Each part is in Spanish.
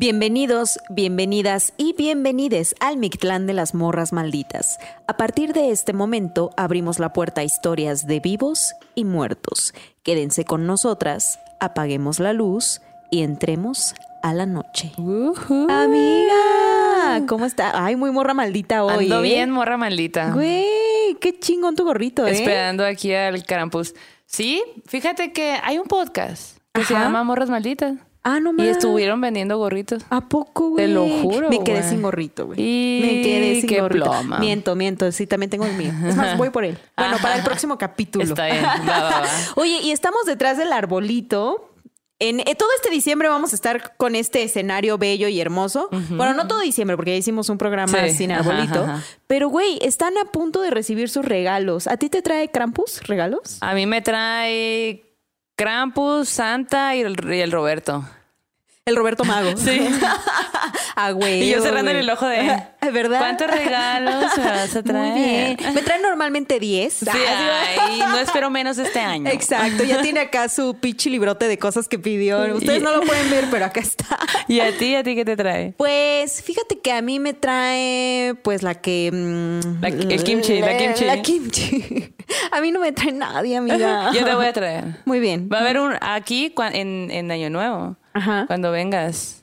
Bienvenidos, bienvenidas y bienvenides al Mictlán de las Morras Malditas. A partir de este momento abrimos la puerta a historias de vivos y muertos. Quédense con nosotras, apaguemos la luz y entremos a la noche. Amiga, ¿cómo está? Ay, muy morra maldita hoy. Ando ¿eh? bien, morra maldita. Güey, qué chingón tu gorrito, ¿eh? Esperando aquí al Carampus. Sí, fíjate que hay un podcast que se llama Morras Malditas. Ah, no Y mames. estuvieron vendiendo gorritos. ¿A poco, güey? Te lo juro, Me quedé güey. sin gorrito, güey. Y Me quedé sin qué gorrito. ploma. Miento, miento. Sí, también tengo el mío. Es más, voy por él. Bueno, para el próximo capítulo. Está bien. Va, va, va. Oye, y estamos detrás del arbolito. En eh, todo este diciembre vamos a estar con este escenario bello y hermoso. Bueno, no todo diciembre, porque ya hicimos un programa Sí. sin Ajá, arbolito. ajá, ajá. Pero, güey, están a punto de recibir sus regalos. ¿A ti te trae Krampus regalos? A mí me trae Krampus, Santa y el, y el Roberto. El Roberto Mago. Sí. Ah, güey. Y yo cerrándole el ojo de... ¿Verdad? ¿Cuántos regalos me vas a traer? Muy bien. Me traen normalmente 10. Sí, Ah, ay, no espero menos este año. Exacto, ya tiene acá su pinche librote de cosas que pidió. Ustedes Y- no lo pueden ver, pero acá está. ¿Y a ti? ¿A ti qué te trae? Pues fíjate que a mí me trae pues la que... mm, La- el kimchi, la kimchi. La kimchi. A mí no me trae nadie, amiga. Yo te voy a traer. Muy bien. Va a haber un aquí en, en Año Nuevo. Ajá. Cuando vengas,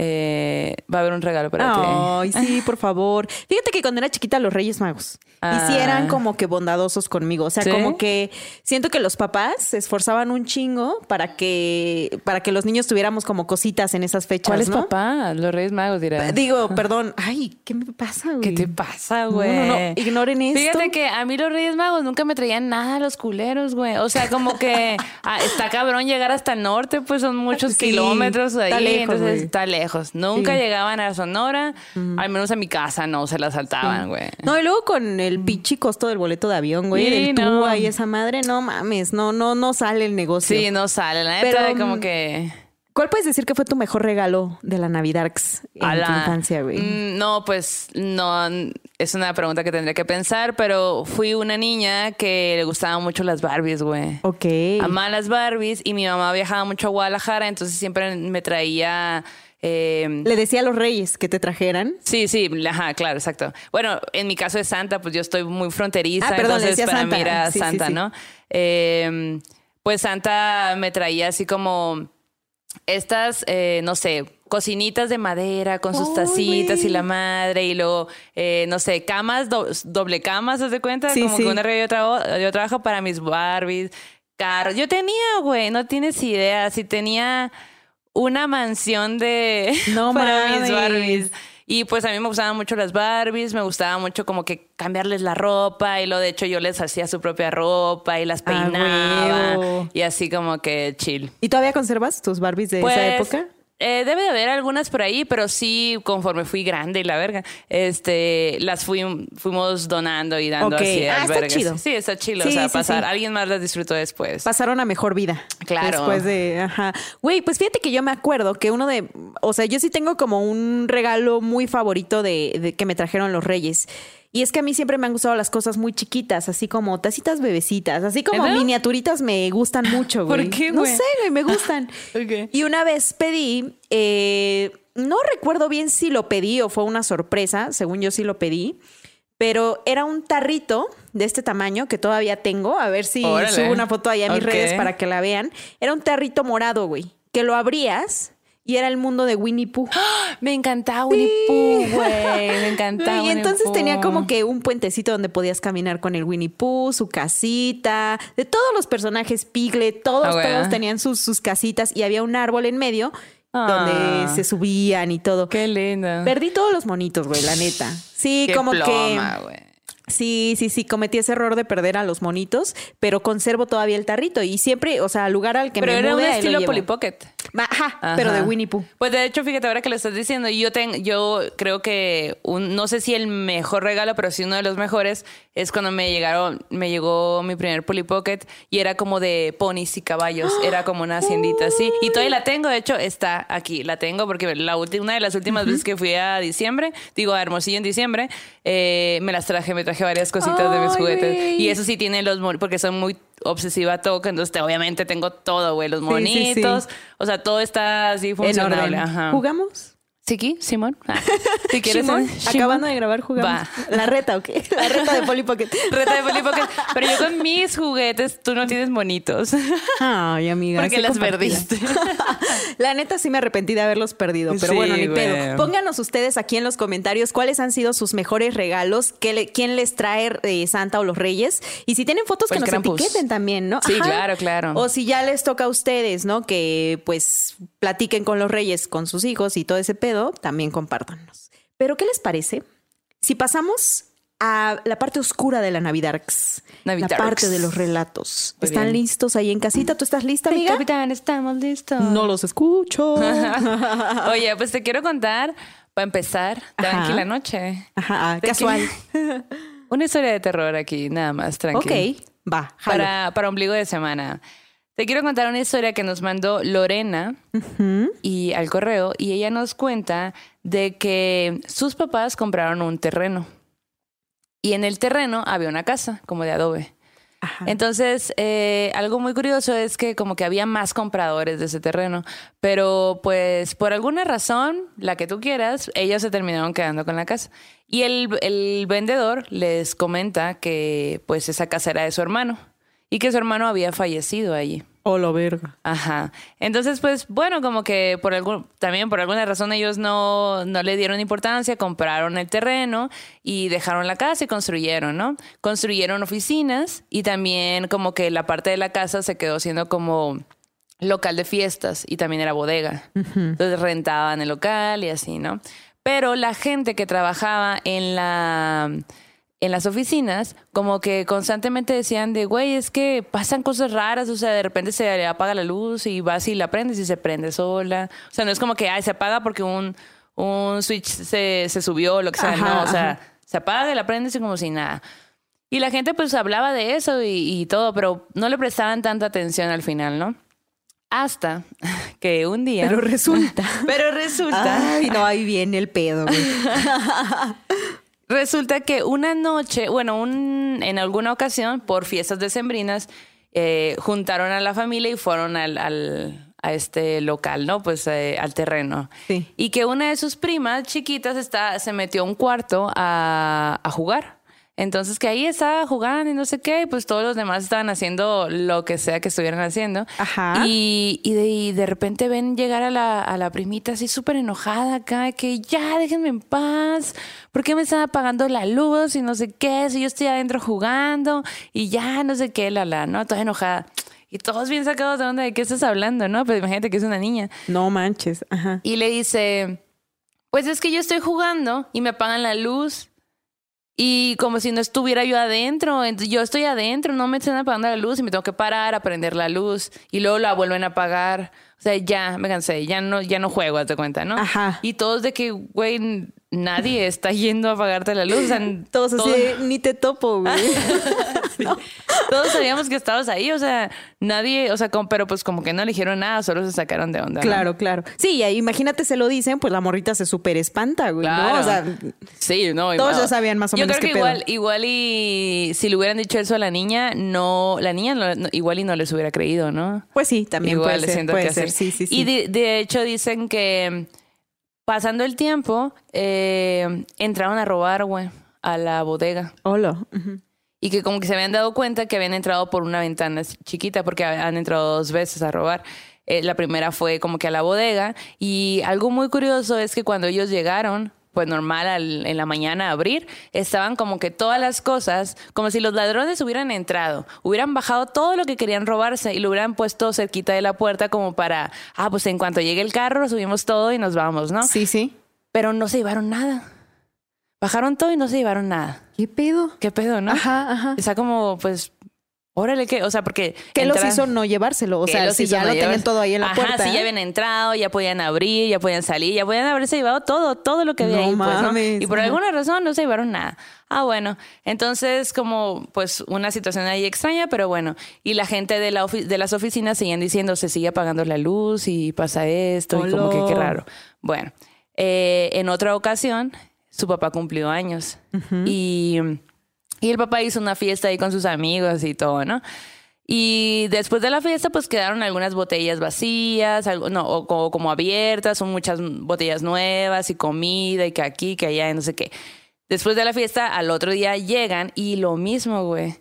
eh, va a haber un regalo para ti. Ay, sí, por favor. Fíjate que cuando era chiquita los Reyes Magos sí Ah. eran como que bondadosos conmigo, o sea, ¿Sí? como que siento que los papás se esforzaban un chingo para que para que los niños tuviéramos como cositas en esas fechas, ¿Cuál es ¿no? papá? Los Reyes Magos dirá. Digo, perdón, ay, ¿qué me pasa, güey? ¿Qué te pasa, No, güey? no, no, ignoren esto. Fíjate que a mí los Reyes Magos nunca me traían nada a los culeros, güey. O sea, como que ah, está cabrón llegar hasta el norte, pues son muchos Sí, kilómetros ahí. está lejos, entonces güey. está lejos. Nunca Sí. llegaban a Sonora, al menos a mi casa no se la saltaban, güey. No, y luego con el pinche costo del boleto de avión, güey, Sí, del no. TUA y esa madre, no mames, no, no, no sale el negocio. Sí, no sale. La neta, Pero, como mm, que... ¿Cuál puedes decir que fue tu mejor regalo de la Navidarks en A tu la- infancia, güey? Mm, No, pues no, es una pregunta que tendría que pensar, pero fui una niña que le gustaban mucho las Barbies, güey. Ok. Amaba las Barbies y mi mamá viajaba mucho a Guadalajara, entonces siempre me traía... eh, Le decía a los reyes que te trajeran. Sí, sí, ajá, claro, exacto. Bueno, en mi caso de Santa, pues yo estoy muy fronteriza, Ah, perdón, entonces para Santa. mí era Sí, Santa, sí. ¿no? Eh, pues Santa me traía así como estas, eh, no sé, cocinitas de madera con sus tacitas y la madre y luego, eh, no sé, camas, do- doble camas, ¿se de cuenta? Sí, como sí. que una arriba y otra, o- yo trabajo para mis Barbies, carros. Yo tenía, güey, no tienes idea, si tenía una mansión de No para mames. mis Barbies. Y pues a mí me gustaban mucho las Barbies, me gustaba mucho como que cambiarles la ropa y lo de hecho yo les hacía su propia ropa y las Ah, peinaba y así como que chill. ¿Y todavía conservas tus Barbies de Pues, esa época? Eh, debe de haber algunas por ahí, pero sí, conforme fui grande y la verga, este, las fui, fuimos donando y dando Ok. así Ah, está albergues. chido. Sí, está chido. Sí, o sea, sí, pasar. sí. Alguien más las disfrutó después. Pasaron a mejor vida. Claro. Después de, ajá. Güey, pues fíjate que yo me acuerdo que uno de, o sea, yo sí tengo como un regalo muy favorito de, de que me trajeron los reyes. Y es que a mí siempre me han gustado las cosas muy chiquitas, así como tacitas bebecitas, así como miniaturitas me gustan mucho, ¿Por güey. qué, No sé, güey, me gustan. Y una vez pedí, eh, no recuerdo bien si lo pedí o fue una sorpresa, según yo sí lo pedí, pero era un tarrito de este tamaño que todavía tengo, a ver si Órale. subo una foto ahí a mis redes para que la vean. Era un tarrito morado, güey, que lo abrías y era el mundo de Winnie Pooh. Me encantaba Winnie Pooh, güey. Me encantaba. Y Winnie entonces Pooh. tenía como que un puentecito donde podías caminar con el Winnie Pooh, su casita, de todos los personajes Piglet, todos, Ah, todos tenían sus, sus casitas y había un árbol en medio donde Ah. se subían y todo. Qué lindo. Perdí todos los monitos, güey, la neta. Sí, Qué como ploma, que. Sí, sí, sí, cometí ese error de perder a los monitos, pero conservo todavía el tarrito y siempre, o sea, al lugar al que Pero me era un mude, lo estilo. Polly Pocket. Ajá, Ajá. pero de Winnie Pooh. Pues de hecho, fíjate, ahora que lo estás diciendo, yo ten, yo creo que un, no sé si el mejor regalo, pero sí uno de los mejores, es cuando me llegaron, me llegó mi primer Polly Pocket y era como de ponis y caballos. Era como una haciendita así. Y todavía la tengo, de hecho, está aquí. La tengo porque la ulti- una de las últimas veces que fui a diciembre, digo a Hermosillo en diciembre, eh, me las traje, me traje varias cositas de mis juguetes. Y eso sí tiene los porque son muy obsesiva a toque, entonces te- obviamente tengo todo, güey, los Sí, sí, sí. monitos, o sea, todo está así. Ajá. ¿Jugamos? Chiqui, Simón. Ah, si quieres. Simón, acabando de grabar jugamos. Va. La reta, ¿ok? La reta de Polly Pocket. Reta de Polly Pocket. Pero yo con mis juguetes, tú no tienes monitos. Ay, amiga. Porque las perdiste. La neta sí me arrepentí de haberlos perdido, pero Sí, bueno, ni pedo. Pónganos ustedes aquí en los comentarios cuáles han sido sus mejores regalos, qué le- quién les trae eh, Santa o los Reyes. Y si tienen fotos, Pues que nos Krampus. etiqueten también, ¿no? Sí, claro, claro. O si ya les toca a ustedes, ¿no? Que pues platiquen con los Reyes, con sus hijos y todo ese pedo, también compártanos. Pero, ¿qué les parece si pasamos a la parte oscura de la Navidarks? La parte de los relatos. Muy ¿Están bien. listos ahí en casita? ¿Tú estás lista, Sí, amiga? capitán, estamos listos. No los escucho. Oye, pues te quiero contar, para empezar, tranquila noche. Ajá, ¿De casual. Una historia de terror aquí, nada más, tranquila. Ok, va, jalo. Para, para ombligo de semana. Te quiero contar una historia que nos mandó Lorena y al correo y ella nos cuenta de que sus papás compraron un terreno y en el terreno había una casa como de adobe. Ajá. Entonces, eh, algo muy curioso es que como que había más compradores de ese terreno, pero pues por alguna razón, la que tú quieras, ellos se terminaron quedando con la casa. Y el, el vendedor les comenta que pues esa casa era de su hermano y que su hermano había fallecido allí. Oh, la verga. Ajá. Entonces, pues, bueno, como que por algún, también por alguna razón ellos no, no le dieron importancia, compraron el terreno y dejaron la casa y construyeron, ¿no? Construyeron oficinas y también como que la parte de la casa se quedó siendo como local de fiestas y también era bodega. Entonces rentaban el local y así, ¿no? Pero la gente que trabajaba en la en las oficinas, como que constantemente decían de, güey, es que pasan cosas raras, o sea, de repente se apaga la luz y vas y la prendes y se prende sola. O sea, no es como que, ay, se apaga porque un, un switch se, se subió lo que sea, Ajá, no, o sea, ajá. se apaga y la prendes y como si nada. Y la gente pues hablaba de eso y, y todo, pero no le prestaban tanta atención al final, ¿no? Hasta que un día... Pero resulta. Pero resulta... Ay, no, ahí viene el pedo, güey. Resulta que una noche, bueno, un, en alguna ocasión, por fiestas decembrinas, eh, juntaron a la familia y fueron al, al- a este local, ¿no? Pues eh, al terreno. Sí. Y que una de sus primas chiquitas está, se metió a un cuarto a, a jugar. Entonces que ahí estaba jugando y no sé qué, y pues todos los demás estaban haciendo lo que sea que estuvieran haciendo. Ajá. Y, y de, y de repente ven llegar a la, a la primita así súper enojada acá, que ya déjenme en paz, ¿por qué me están apagando la luz y no sé qué? Si yo estoy adentro jugando y ya no sé qué, la la, ¿no? Toda enojada. Y todos bien sacados de onda de qué estás hablando, ¿no? Pues imagínate que es una niña. No manches. Ajá. Y le dice, pues es que yo estoy jugando y me apagan la luz. Y como si no estuviera yo adentro, Ent- yo estoy adentro, no me están apagando la luz y me tengo que parar a prender la luz y luego la vuelven a apagar. O sea, ya me cansé, ya no, ya no juego, te cuenta, ¿no? Ajá. Y todos de que, güey, nadie está yendo a apagarte la luz. O sea, Todos así, ni te topo, güey. todos sabíamos que estabas ahí, o sea, nadie, o sea, como- pero pues como que no le dijeron nada, solo se sacaron de onda. ¿no? Claro, claro. Sí, imagínate se lo dicen, pues la morrita se súper espanta, güey, Claro. ¿no? O sea, Sí, no. Todos igual. ya sabían más o Yo menos creo que qué pedo. igual, igual y si le hubieran dicho eso a la niña, no, la niña no- igual y no les hubiera creído, ¿no? pues sí, también igual puede ser, puede que ser, sí, sí, sí. Y de, de hecho dicen que pasando el tiempo eh, entraron a robar, güey, a la bodega. Hola. Y que como que se habían dado cuenta que habían entrado por una ventana chiquita porque han entrado dos veces a robar. Eh, la primera fue como que a la bodega y algo muy curioso es que cuando ellos llegaron, pues normal al- en la mañana a abrir, estaban como que todas las cosas, como si los ladrones hubieran entrado, hubieran bajado todo lo que querían robarse y lo hubieran puesto cerquita de la puerta como para, ah, pues en cuanto llegue el carro subimos todo y nos vamos, ¿no? Sí, sí. Pero no se llevaron nada. Bajaron todo y no se llevaron nada. ¿Qué pedo? ¿Qué pedo, no? Ajá, ajá. Está como, pues, órale, que, o sea, porque. ¿Qué los entra- hizo no llevárselo? O ¿qué sea, los si ya no lo tenían llevarse? todo ahí en la Ajá, puerta. ya ¿eh? habían entrado, ya podían abrir, ya podían salir, ya podían haberse llevado todo, todo lo que había No ahí, pues, ¿no? mames, Y por alguna razón no se llevaron nada. Ah, bueno. Entonces, como, pues, una situación ahí extraña, pero bueno. Y la gente de, la ofi- de las oficinas seguían diciendo, se sigue apagando la luz y pasa esto, y como que qué raro. Bueno, eh, en otra ocasión, su papá cumplió años. Y. Y el papá hizo una fiesta ahí con sus amigos y todo, ¿no? Y después de la fiesta, pues quedaron algunas botellas vacías, algo, no, o como, como abiertas, son muchas botellas nuevas y comida y que aquí, que allá, y no sé qué. Después de la fiesta, al otro día llegan y lo mismo, güey.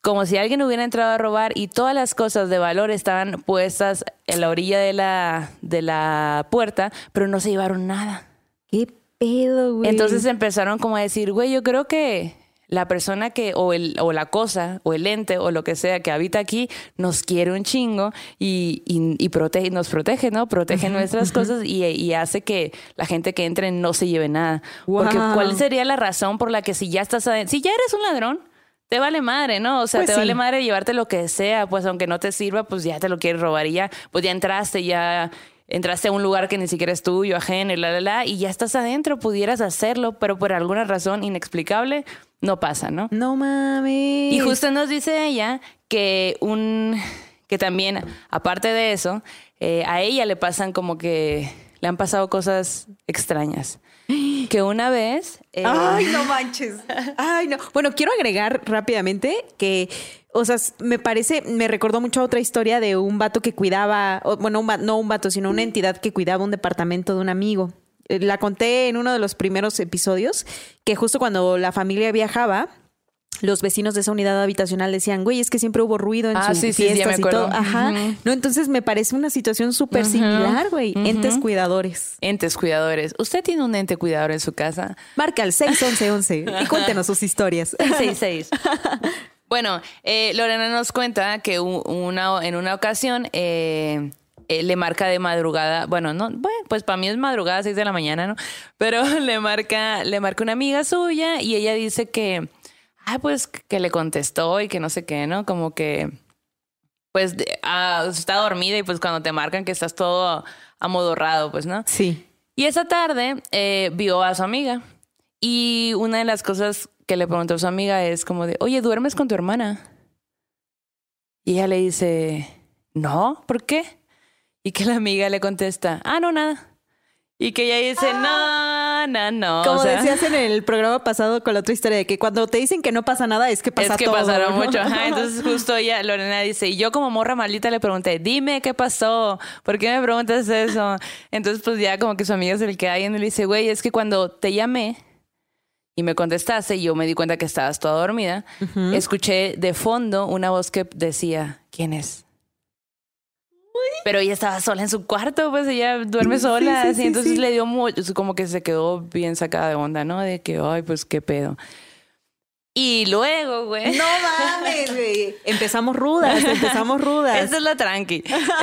Como si alguien hubiera entrado a robar y todas las cosas de valor estaban puestas en la orilla de la, de la puerta, pero no se llevaron nada. ¿Qué pedo, güey? Entonces empezaron como a decir, güey, yo creo que la persona que, o, el, o la cosa, o el ente, o lo que sea que habita aquí, nos quiere un chingo y, y, y protege, nos protege, ¿no? Protege nuestras cosas y, y hace que la gente que entre no se lleve nada. Porque. ¿cuál sería la razón por la que si ya estás adentro, si ya eres un ladrón, te vale madre, ¿no? O sea, Pues te sí. vale madre llevarte lo que sea, pues aunque no te sirva, pues ya te lo quieres robar y ya, pues ya entraste, ya entraste a un lugar que ni siquiera es tuyo, ajeno, y la, la, la, y ya estás adentro, pudieras hacerlo, pero por alguna razón inexplicable no pasa, ¿no? No mames. Y justo nos dice ella que un que también, aparte de eso, eh, a ella le pasan como que le han pasado cosas extrañas. Que una vez. eh, Ay, no manches. Ay, no. Bueno, quiero agregar rápidamente que, o sea, me parece, me recordó mucho a otra historia de un vato que cuidaba, bueno, un no un vato, sino una entidad que cuidaba un departamento de un amigo. Eh, La conté en uno de los primeros episodios, que justo cuando la familia viajaba, los vecinos de esa unidad habitacional decían, güey, es que siempre hubo ruido en Ah, sus sí, sí, sí, fiestas me y todo. Ajá. No, entonces me parece una situación súper similar, güey. Entes cuidadores. Entes cuidadores. ¿Usted tiene un ente cuidador en su casa? Marca al 61111 y cuéntenos sus historias. 666. bueno, eh, Lorena nos cuenta que una, en una ocasión eh, eh, le marca de madrugada, bueno, no, bueno, pues para mí es madrugada, 6 de la mañana, ¿no? Pero le marca, le marca una amiga suya y ella dice que, ah, pues que le contestó y que no sé qué, ¿no? Como que, pues ah, está dormida y pues cuando te marcan que estás todo amodorrado, pues, ¿no? Sí. Y esa tarde eh, vio a su amiga. Y una de las cosas que le preguntó a su amiga es como de, oye, ¿duermes con tu hermana? Y ella le dice, no, ¿por qué? Y que la amiga le contesta, ah, no, nada. Y que ella dice, no, no, no. Como O sea, decías en el programa pasado con la otra historia de que cuando te dicen que no pasa nada es que pasa es que todo. pasaron ¿no? mucho. Ajá, entonces justo ella, Lorena dice, y yo como morra maldita le pregunté, dime qué pasó, ¿por qué me preguntas eso? Entonces pues ya como que su amiga se le queda viendo y le dice, güey, es que cuando te llamé y me contestaste y yo me di cuenta que estabas toda dormida, escuché de fondo una voz que decía, ¿quién es? Pero ella estaba sola en su cuarto, pues ella duerme Sí, sola, sí, así, sí, entonces sí. le dio mucho, como que se quedó bien sacada de onda, ¿no? De que, ay, pues qué pedo. Y luego, güey. No mames, güey. Empezamos rudas, empezamos rudas. Esa es la tranqui.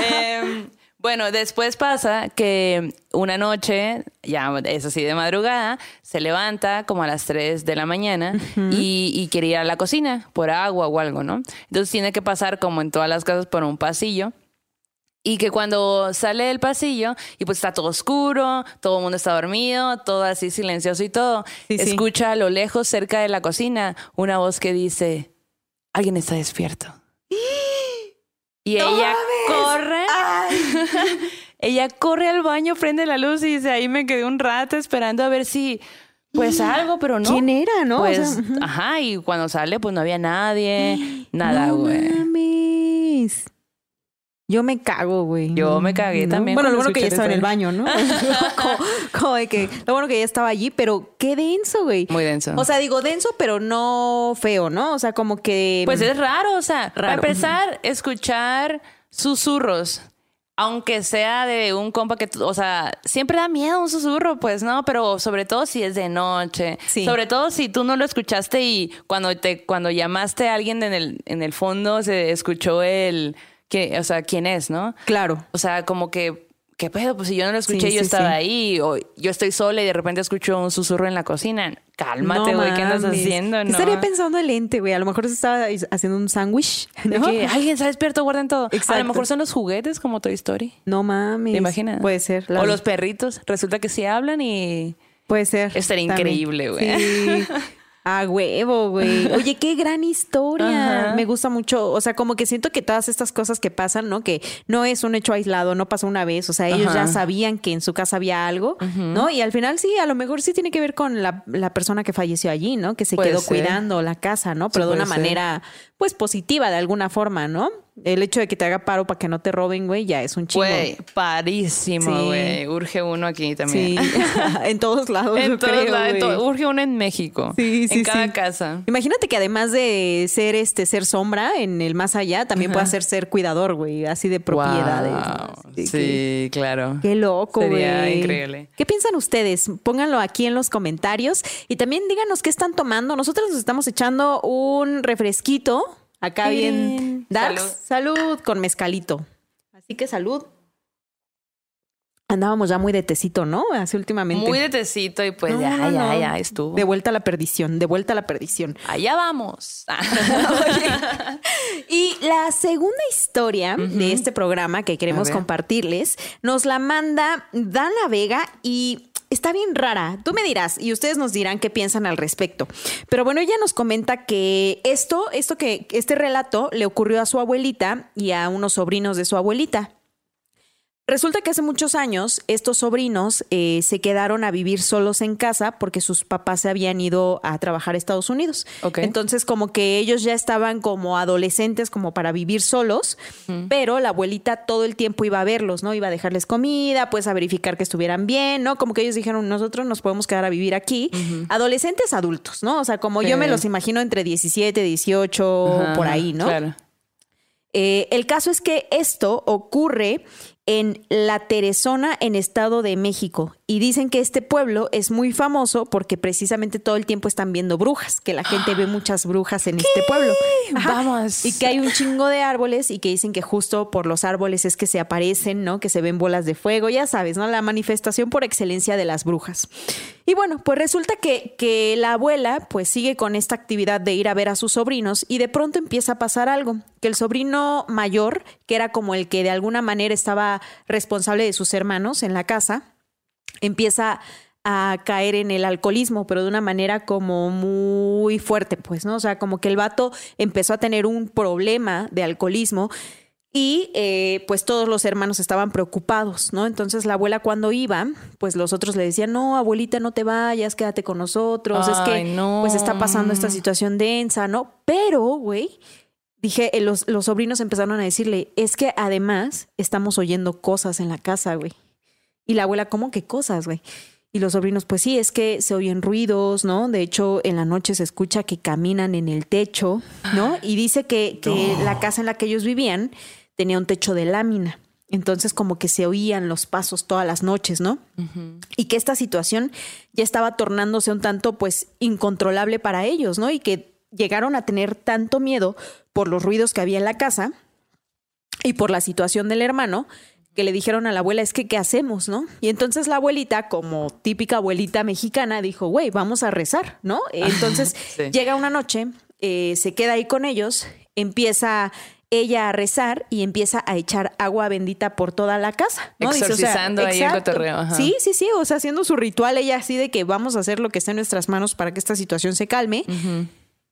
Em, bueno, después pasa que una noche, ya es así de madrugada, se levanta como a las 3 de la mañana y, y quiere ir a la cocina por agua o algo, ¿no? Entonces tiene que pasar como en todas las casas por un pasillo. Y que cuando sale del pasillo y pues está todo oscuro, todo el mundo está dormido, todo así silencioso y todo, Sí, sí. escucha a lo lejos, cerca de la cocina, una voz que dice, alguien está despierto. Y ella corre, ella corre al baño, prende la luz y dice, ahí me quedé un rato esperando a ver si, pues algo, pero no. ¿Quién era, no? O Pues, sea, ajá, y cuando sale, pues no había nadie, nada, No güey. mames. Yo me cago, güey. Yo me cagué también Bueno, lo bueno que ya estaba en el baño, ¿no? como, como de que, lo bueno que ya estaba allí, pero qué denso, güey. Muy denso. O sea, digo denso, pero no feo, ¿no? O sea, como que. Pues es raro, o sea, para Raro. empezar, escuchar susurros, aunque sea de un compa que, o sea, siempre da miedo un susurro, pues, ¿no? Pero sobre todo si es de noche, Sí. sobre todo si tú no lo escuchaste y cuando te, cuando llamaste a alguien en el, en el fondo se escuchó el, que, o sea, quién es, ¿no? Claro. O sea, como que, ¿qué pedo? Pues si yo no lo escuché, Sí, yo sí, estaba sí. ahí, o yo estoy sola y de repente escucho un susurro en la cocina. Cálmate, No güey, ¿qué andas haciendo? No. Estaría pensando el ente, güey. A lo mejor se estaba haciendo un sándwich. ¿no? que alguien se ha despierto, guarden todo. A Exacto. lo mejor son los juguetes como Toy Story. No mames. ¿Te imaginas? Puede ser. O las- los perritos. Resulta que sí hablan y... Puede ser. Estaría también. increíble, güey. Sí. A huevo, güey. Oye, qué gran historia. Me gusta mucho. O sea, como que siento que todas estas cosas que pasan, ¿no? Que no es un hecho aislado, no pasó una vez. O sea, ellos ya sabían que en su casa había algo, ¿no? Y al final sí, a lo mejor sí tiene que ver con la, persona que falleció allí, ¿no? Que se quedó cuidando la casa, ¿no? Pero de una manera, pues, positiva de alguna forma, ¿no? El hecho de que te haga paro para que no te roben, güey, ya es un chingo. Güey, parísimo, güey. Urge uno aquí también. Sí, en todos lados. en todos lados. Urge uno en México. Sí, sí, En cada casa. Imagínate que además de ser este ser sombra en el más allá, también puede ser ser cuidador, güey, así de propiedades. sí, claro. Qué loco, güey. Sería increíble. ¿Qué piensan ustedes? Pónganlo aquí en los comentarios y también díganos qué están tomando. Nosotros nos estamos echando un refresquito Acá bien. Darks, salud. con mezcalito. Así que salud. Andábamos ya muy de tecito, ¿no? Así últimamente. Muy de tecito y pues ya, ya, ya estuvo. De vuelta a la perdición, de vuelta a la perdición. Allá vamos. y la segunda historia de este programa que queremos compartirles nos la manda Dana Vega y está bien rara. Tú me dirás y ustedes nos dirán qué piensan al respecto. Pero bueno, ella nos comenta que esto, esto que este relato le ocurrió a su abuelita y a unos sobrinos de su abuelita. Resulta que hace muchos años estos sobrinos eh, se quedaron a vivir solos en casa porque sus papás se habían ido a trabajar a Estados Unidos. Entonces como que ellos ya estaban como adolescentes como para vivir solos, pero la abuelita todo el tiempo iba a verlos, ¿no? Iba a dejarles comida, pues a verificar que estuvieran bien, ¿no? Como que ellos dijeron, nosotros nos podemos quedar a vivir aquí. Adolescentes adultos, ¿no? O sea, como yo me los imagino entre 17, 18, por ahí, ¿no? Claro. Eh, el caso es que esto ocurre en La Teresona, en Estado de México. Y dicen que este pueblo es muy famoso porque precisamente todo el tiempo están viendo brujas, que la gente ve muchas brujas en este pueblo. Vamos. Y que hay un chingo de árboles y que dicen que justo por los árboles es que se aparecen, ¿no? Que se ven bolas de fuego, ya sabes, ¿no? La manifestación por excelencia de las brujas. Y bueno, pues resulta que, que la abuela pues sigue con esta actividad de ir a ver a sus sobrinos y de pronto empieza a pasar algo, que el sobrino mayor, que era como el que de alguna manera estaba responsable de sus hermanos en la casa, empieza a caer en el alcoholismo, pero de una manera como muy fuerte, pues, ¿no? O sea, como que el vato empezó a tener un problema de alcoholismo y eh, pues todos los hermanos estaban preocupados, ¿no? Entonces la abuela cuando iba, pues los otros le decían, no, abuelita, no te vayas, quédate con nosotros, es que no. pues está pasando esta situación densa, ¿no? Pero, güey, dije, eh, los, los sobrinos empezaron a decirle, es que además estamos oyendo cosas en la casa, güey. Y la abuela, ¿cómo que cosas, güey? Y los sobrinos, pues sí, es que se oyen ruidos, ¿no? De hecho, en la noche se escucha que caminan en el techo, ¿no? Y dice que, que la casa en la que ellos vivían tenía un techo de lámina. Entonces, como que se oían los pasos todas las noches, ¿no? Y que esta situación ya estaba tornándose un tanto, pues, incontrolable para ellos, ¿no? Y que llegaron a tener tanto miedo por los ruidos que había en la casa y por la situación del hermano que le dijeron a la abuela, es que, ¿qué hacemos, no? Y entonces la abuelita, como típica abuelita mexicana, dijo, güey, vamos a rezar, ¿no? Entonces llega una noche, eh, se queda ahí con ellos, empieza ella a rezar y empieza a echar agua bendita por toda la casa. ¿no? Exorcizando ahí el cotorreo. Sí, sí, sí, o sea, haciendo su ritual ella así de que vamos a hacer lo que está en nuestras manos para que esta situación se calme.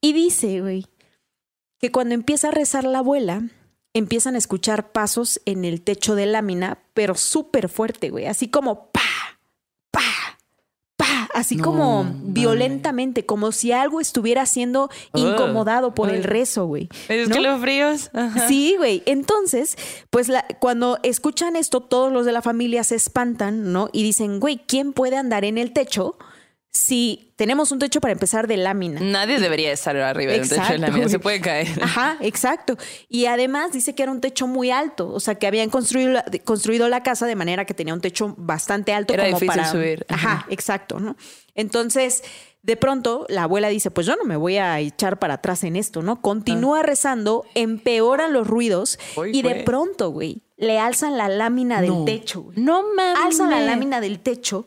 Y dice, güey, que cuando empieza a rezar la abuela, empiezan a escuchar pasos en el techo de lámina, pero súper fuerte, güey, así como pa, pa, pa, así como violentamente, como si algo estuviera siendo incomodado por el rezo, güey. Es que los fríos. Sí, güey. Entonces, pues cuando escuchan esto, todos los de la familia se espantan, ¿no? Y dicen, güey, ¿quién puede andar en el techo? Si tenemos un techo para empezar de lámina. Nadie debería estar arriba de un techo de lámina, se puede caer. Ajá, exacto. Y además dice que era un techo muy alto, o sea, que habían construido, construido la casa de manera que tenía un techo bastante alto. Era difícil para... subir. Ajá, exacto, ¿no? Entonces, de pronto, la abuela dice, pues yo no me voy a echar para atrás en esto, ¿no? Continúa ah. rezando, empeoran los ruidos y de pronto, güey, le alzan la lámina del techo. No mames. Alzan la lámina del techo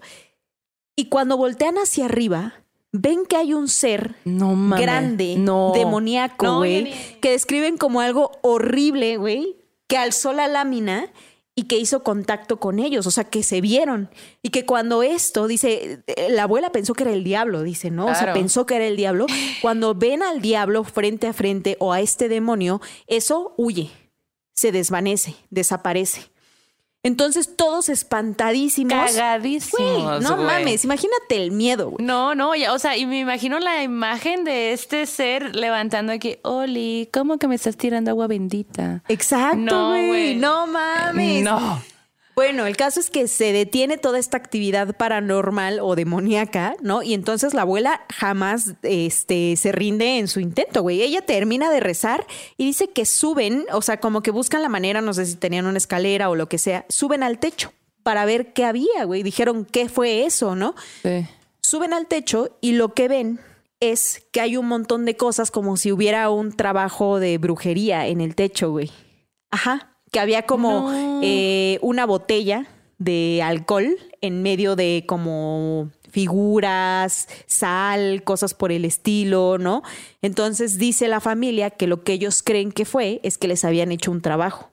y cuando voltean hacia arriba, ven que hay un ser grande, demoníaco, güey, que describen como algo horrible, güey, que alzó la lámina y que hizo contacto con ellos, o sea, que se vieron. Y que cuando esto, dice, eh, la abuela pensó que era el diablo, dice, ¿no? O sea, pensó que era el diablo. Cuando ven al diablo frente a frente o a este demonio, eso huye, se desvanece, desaparece. Entonces todos espantadísimos. Cagadísimos. No mames, imagínate el miedo, güey. No, no, ya, o sea, y me imagino la imagen de este ser levantando aquí, Oli, ¿cómo que me estás tirando agua bendita? Exacto, No, güey. No mames. No. Bueno, el caso es que se detiene toda esta actividad paranormal o demoníaca, ¿no? Y entonces la abuela jamás este, se rinde en su intento, güey. Ella termina de rezar y dice que suben, o sea, como que buscan la manera, no sé si tenían una escalera o lo que sea, suben al techo para ver qué había, güey. Dijeron, ¿qué fue eso, no? Sí. Suben al techo y lo que ven es que hay un montón de cosas como si hubiera un trabajo de brujería en el techo, güey. Ajá. Que había como No. eh, una botella de alcohol en medio de como figuras, sal, cosas por el estilo, ¿no? Entonces dice la familia que lo que ellos creen que fue es que les habían hecho un trabajo.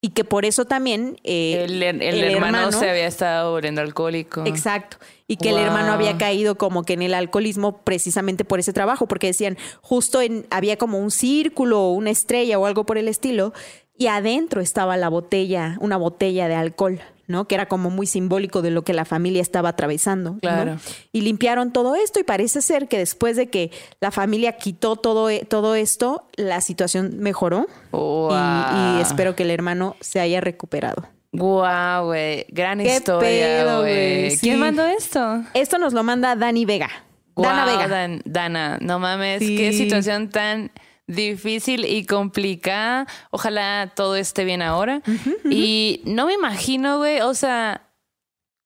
Y que por eso también eh, El, el hermano, se había estado volviendo alcohólico. Exacto. Y que el hermano había caído como que en el alcoholismo precisamente por ese trabajo, porque decían, justo en, había como un círculo, una estrella o algo por el estilo, y adentro estaba la botella, una botella de alcohol, ¿no? Que era como muy simbólico de lo que la familia estaba atravesando. ¿no? Claro. Y limpiaron todo esto y parece ser que después de que la familia quitó todo, e- todo esto, la situación mejoró. Y- Wow. y espero que el hermano se haya recuperado. Guau, güey. Gran ¿Qué historia, güey. Sí. ¿Quién mandó esto? Esto nos lo manda Dani Vega. Dana Guau, Vega. Dan- Dana, no mames, Sí. qué situación tan difícil y complicada. Ojalá todo esté bien ahora. Y no me imagino, güey, o sea,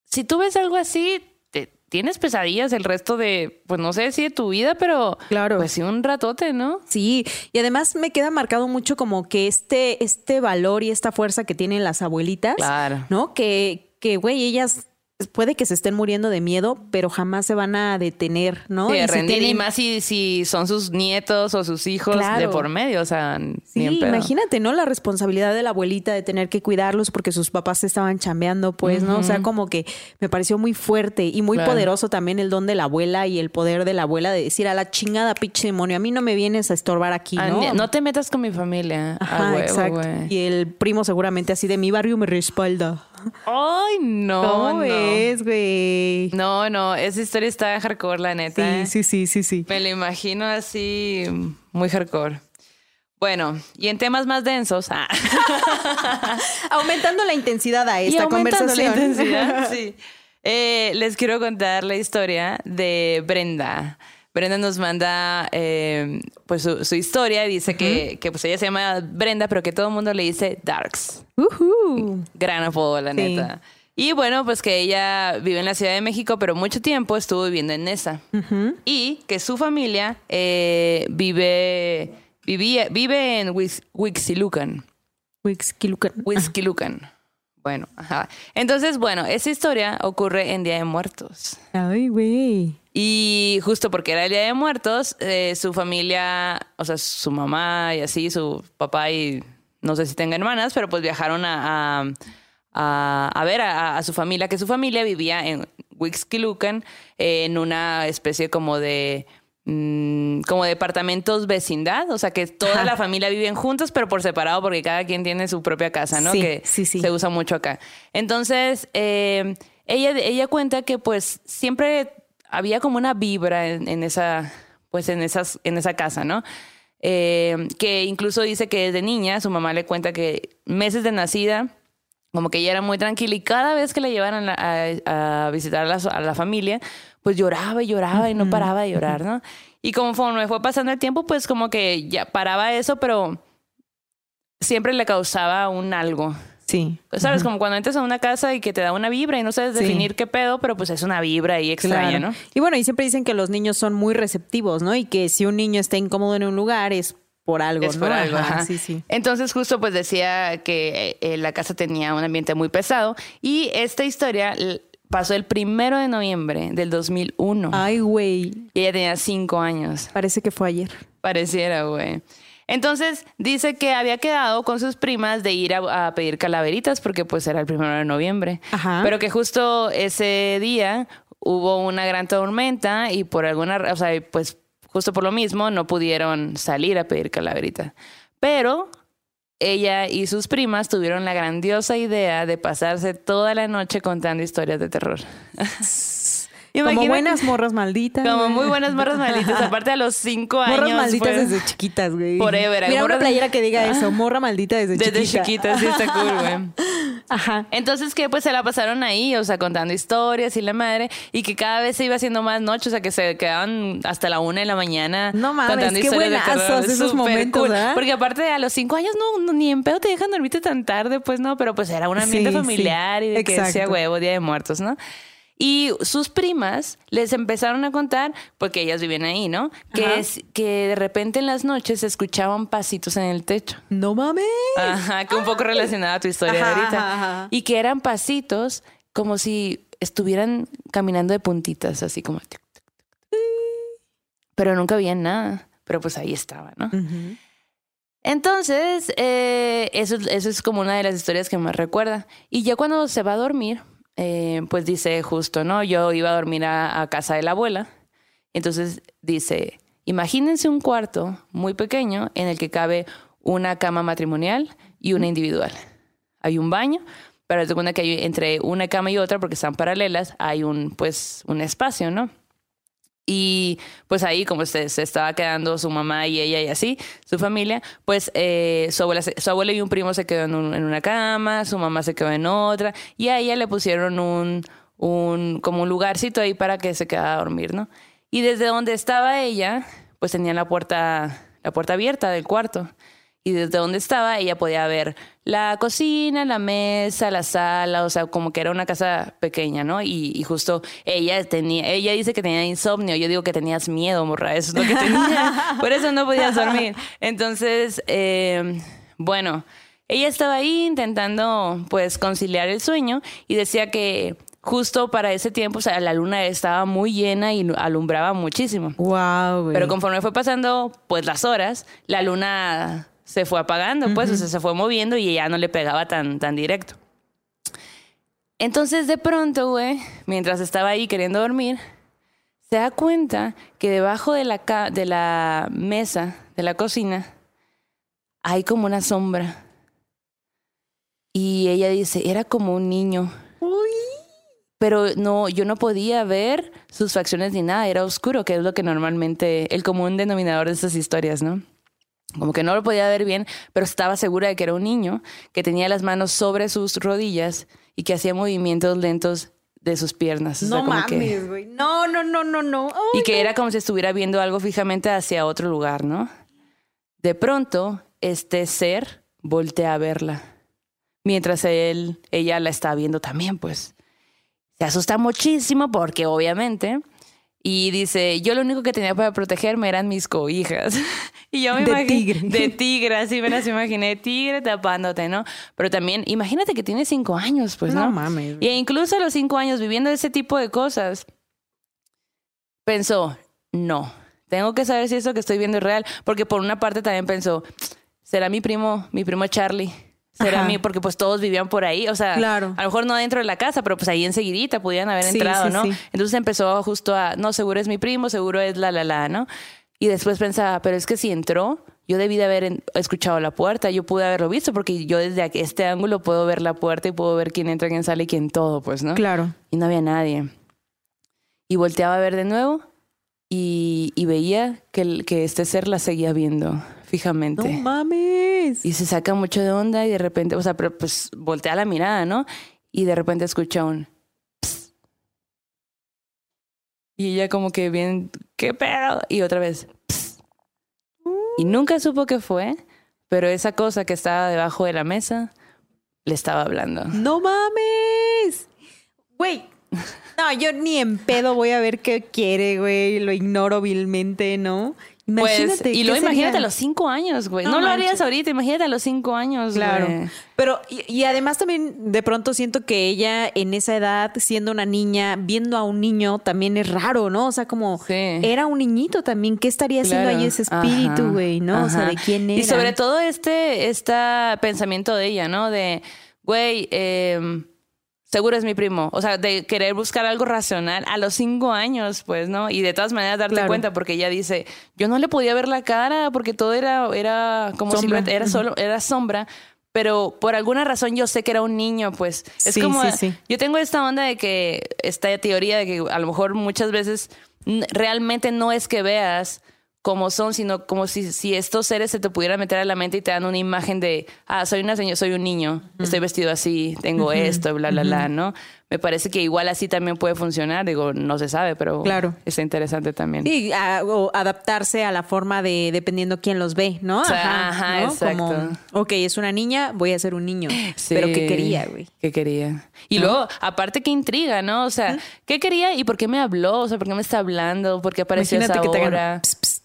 si tú ves algo así, te, tienes pesadillas el resto de, pues no sé si de tu vida, pero Claro. pues sí un ratote, ¿no? Sí, y además me queda marcado mucho como que este, este valor y esta fuerza que tienen las abuelitas, Claro. ¿no? Que, que, güey, ellas puede que se estén muriendo de miedo, pero jamás se van a detener, ¿no? Sí, Y si rendir, y tienen- más si, si son sus nietos o sus hijos Claro. de por medio, o sea, Sí, imagínate, ¿no? La responsabilidad de la abuelita de tener que cuidarlos porque sus papás se estaban chambeando, pues, ¿no? O sea, como que me pareció muy fuerte y muy Claro. poderoso también el don de la abuela y el poder de la abuela de decir a la chingada pinche demonio, a mí no me vienes a estorbar aquí, Ah, ¿no? no te metas con mi familia. Ajá, a huevo, exacto. Y el primo seguramente así de mi barrio me respalda. Ay, no. ¿Cómo no. ves, güey? No, no, esa historia está hardcore, la neta. ¿eh? Sí, sí, sí, sí, sí. Me lo imagino así, muy hardcore. Bueno, y en temas más densos. ah, Aumentando la intensidad a y esta aumentando la conversación. intensidad, sí. Eh, les quiero contar la historia de Brenda. Brenda nos manda eh, pues su, su historia y dice que, que pues ella se llama Brenda, pero que todo el mundo le dice Darks. Ujú. Gran apodo, la Sí. neta. Y bueno, pues que ella vive en la Ciudad de México, pero mucho tiempo estuvo viviendo en Nesa. Y que su familia eh, vive, vivía, vive en Huixquilucan. Huixquilucan. Huixquilucan. Bueno, ajá. Entonces, bueno, esa historia ocurre en Día de Muertos. Ay, güey. Y justo porque era el Día de Muertos, eh, su familia, o sea, su mamá y así, su papá y no sé si tenga hermanas, pero pues viajaron a, a, a- a ver a, a su familia, que su familia vivía en Huixquilucan, eh, en una especie como de... mm, como departamentos vecindad, o sea que toda la familia viven juntos, pero por separado, porque cada quien tiene su propia casa, ¿no? Sí, que sí, sí. se usa mucho acá. Entonces, eh, ella, ella cuenta que pues siempre había como una vibra en, en esa, pues en esas, en esa casa, ¿no? Eh, que incluso dice que desde niña su mamá le cuenta que meses de nacida, como que ella era muy tranquila y cada vez que la llevaran a, a- a visitar a la, a la familia, pues lloraba y lloraba y no paraba de llorar, ¿no? Y conforme fue pasando el tiempo, pues como que ya paraba eso, pero siempre le causaba un algo. Sí. ¿Sabes? Como cuando entras a una casa y que te da una vibra y no sabes Sí. definir qué pedo, pero pues es una vibra ahí extraña, Claro. ¿no? Y bueno, y siempre dicen que los niños son muy receptivos, ¿no? Y que si un niño está incómodo en un lugar es por algo, Es ¿no? por algo, ajá. Sí, sí. Entonces justo pues decía que eh, la casa tenía un ambiente muy pesado y esta historia pasó el primero de noviembre del 2001 Ay, güey. y ella tenía cinco años. Parece que fue ayer. Pareciera, güey. Entonces dice que había quedado con sus primas de ir a, a pedir calaveritas porque pues era el primero de noviembre. Ajá. Pero que justo ese día hubo una gran tormenta y por alguna, o sea, pues justo por lo mismo no pudieron salir a pedir calaverita. Pero ella y sus primas tuvieron la grandiosa idea de pasarse toda la noche contando historias de terror. Como Imagínate- buenas morras malditas. Como muy buenas morras malditas. Aparte a los cinco años. Morras malditas fue- desde chiquitas, güey. Forever, Mira, una playera que diga eso, morra maldita desde, Desde chiquita. chiquitas, sí está cool, güey. Ajá. Entonces que pues se la pasaron ahí, o sea, contando historias y la madre, y que cada vez se iba haciendo más noche, o sea, que se quedaban hasta la una de la mañana No mames, contando qué buenazos esos momentos, cool. ¿verdad? Porque aparte a los cinco años no, no, ni en pedo te dejan dormirte tan tarde, pues no, pero pues era un ambiente Sí, sí. familiar y de que Exacto. sea huevo, Día de Muertos, ¿no? Y sus primas les empezaron a contar, porque ellas vivían ahí, ¿no? Que, es, que de repente en las noches se escuchaban pasitos en el techo. No mames. Ajá, que un poco relacionada a tu historia de ahorita. ajá. Y que eran pasitos como si estuvieran caminando de puntitas, así como... Pero nunca había nada. Pero pues ahí estaba, ¿no? Entonces, eh, eso, eso es como una de las historias que más recuerda. Y ya cuando se va a dormir, eh, pues dice justo, ¿no? Yo iba a dormir a, casa de la abuela. Entonces dice, imagínense un cuarto muy pequeño en el que cabe una cama matrimonial y una individual. Hay un baño, pero es cuenta que hay entre una cama y otra, porque están paralelas, hay un, pues, un espacio, ¿no? Y pues ahí, como se, estaba quedando su mamá y ella y así, su familia, pues eh, su, abuela, su y un primo se quedó en, un- en una cama, su mamá se quedó en otra, y a ella le pusieron un, un, como un lugarcito ahí para que se quedara a dormir, ¿no? Y desde donde estaba ella, pues tenía la puerta, la puerta abierta del cuarto. Y desde donde estaba, ella podía ver la cocina, la mesa, la sala, o sea, como que era una casa pequeña, ¿no? Y, y justo ella tenía, ella dice que tenía insomnio, yo digo que tenías miedo, morra, eso es lo que tenía. Por eso no podías dormir. Entonces, eh, bueno, ella estaba ahí intentando, pues, conciliar el sueño y decía que justo para ese tiempo, o sea, la luna estaba muy llena y alumbraba muchísimo. Wow. Pero conforme fue pasando, pues las horas, la luna se fue apagando, pues, o sea, se fue moviendo y ya no le pegaba tan, tan directo. Entonces, de pronto, güey, mientras estaba ahí queriendo dormir, se da cuenta que debajo de la, ca- de la mesa de la cocina hay como una sombra. Y ella dice, era como un niño Uy. pero no, yo no podía ver sus facciones ni nada, era oscuro, que es lo que normalmente, el común denominador de estas historias, ¿no? Como que no lo podía ver bien, pero estaba segura de que era un niño, que tenía las manos sobre sus rodillas y que hacía movimientos lentos de sus piernas. o sea, No como mames, güey. No, no, no, no, no. Y que era como si estuviera viendo algo fijamente hacia otro lugar, ¿no? De pronto, este ser voltea a verla, mientras él, ella la está viendo también, pues. Se asusta muchísimo porque obviamente, y dice, yo lo único que tenía para protegerme eran mis cobijas. y yo me De tigre. De tigre, así me las imaginé, tigre tapándote, ¿no? Pero también, imagínate que tiene cinco años, pues, ¿no? No mames. Y incluso a los cinco años viviendo ese tipo de cosas, pensó, no, tengo que saber si eso que estoy viendo es real. Porque por una parte también pensó, será mi primo, mi primo Charlie. Será Ajá. porque pues todos vivían por ahí, o sea, Claro. a lo mejor no dentro de la casa, pero pues ahí enseguidita pudieran haber Sí, entrado, sí, ¿no? sí. Entonces empezó justo a, no, seguro es mi primo, seguro es la, la, la, ¿no? Y después pensaba, pero es que si entró, yo debí de haber escuchado la puerta, yo pude haberlo visto, porque yo desde este ángulo puedo ver la puerta y puedo ver quién entra, quién sale y quién todo, pues, ¿no? Claro. Y no había nadie. Y volteaba a ver de nuevo y, y veía que, que este ser la seguía viendo No fijamente. mames. y se saca mucho de onda y de repente, o sea, pero pues voltea la mirada, ¿no? Y de repente escucha un... "Ps". Y ella como que bien, ¿qué pedo? Y otra vez... Y nunca supo qué fue, pero esa cosa que estaba debajo de la mesa le estaba hablando. No mames. Güey. No, yo ni en pedo voy a ver qué quiere, güey. Lo ignoro vilmente, ¿no? Pues, Imagínate. y ¿qué luego imagínate sería? a los cinco años, güey. No No, lo harías ahorita, imagínate a los cinco años, Claro. güey. Pero, y, y además también de pronto siento que ella en esa edad, siendo una niña, viendo a un niño, también es raro, ¿no? O sea, como Sí. era un niñito también. ¿Qué estaría haciendo Claro. ahí ese espíritu, Ajá, güey? ¿No? O sea, de quién era. Y sobre todo este, este pensamiento de ella, ¿no? De, güey, eh, seguro es mi primo. O sea, de querer buscar algo racional a los cinco años, pues, ¿no? Y de todas maneras darte Claro. cuenta, porque ella dice, yo no le podía ver la cara porque todo era, era como Sombra. silueta, era solo, era sombra. Pero por alguna razón yo sé que era un niño, pues. Es Sí, como. sí, sí. Yo tengo esta onda de que. Esta teoría de que a lo mejor muchas veces realmente no es que veas cómo son, sino como si, si estos seres se te pudieran meter a la mente y te dan una imagen de, ah, soy una señora, soy un niño, estoy vestido así, tengo esto, bla, bla, bla, ¿no? Me parece que igual así también puede funcionar, digo, no se sabe, pero Claro. está interesante también. Sí, a- o adaptarse a la forma de dependiendo quién los ve, ¿no? O sea, ajá, exacto. Como, ok, es una niña, voy a ser un niño. Sí. Pero ¿qué quería, güey? ¿Qué quería? Y luego, aparte, qué intriga, ¿no? O sea, ¿qué quería y por qué me habló? O sea, ¿por qué me está hablando? ¿Por qué apareció Imagínate esa que.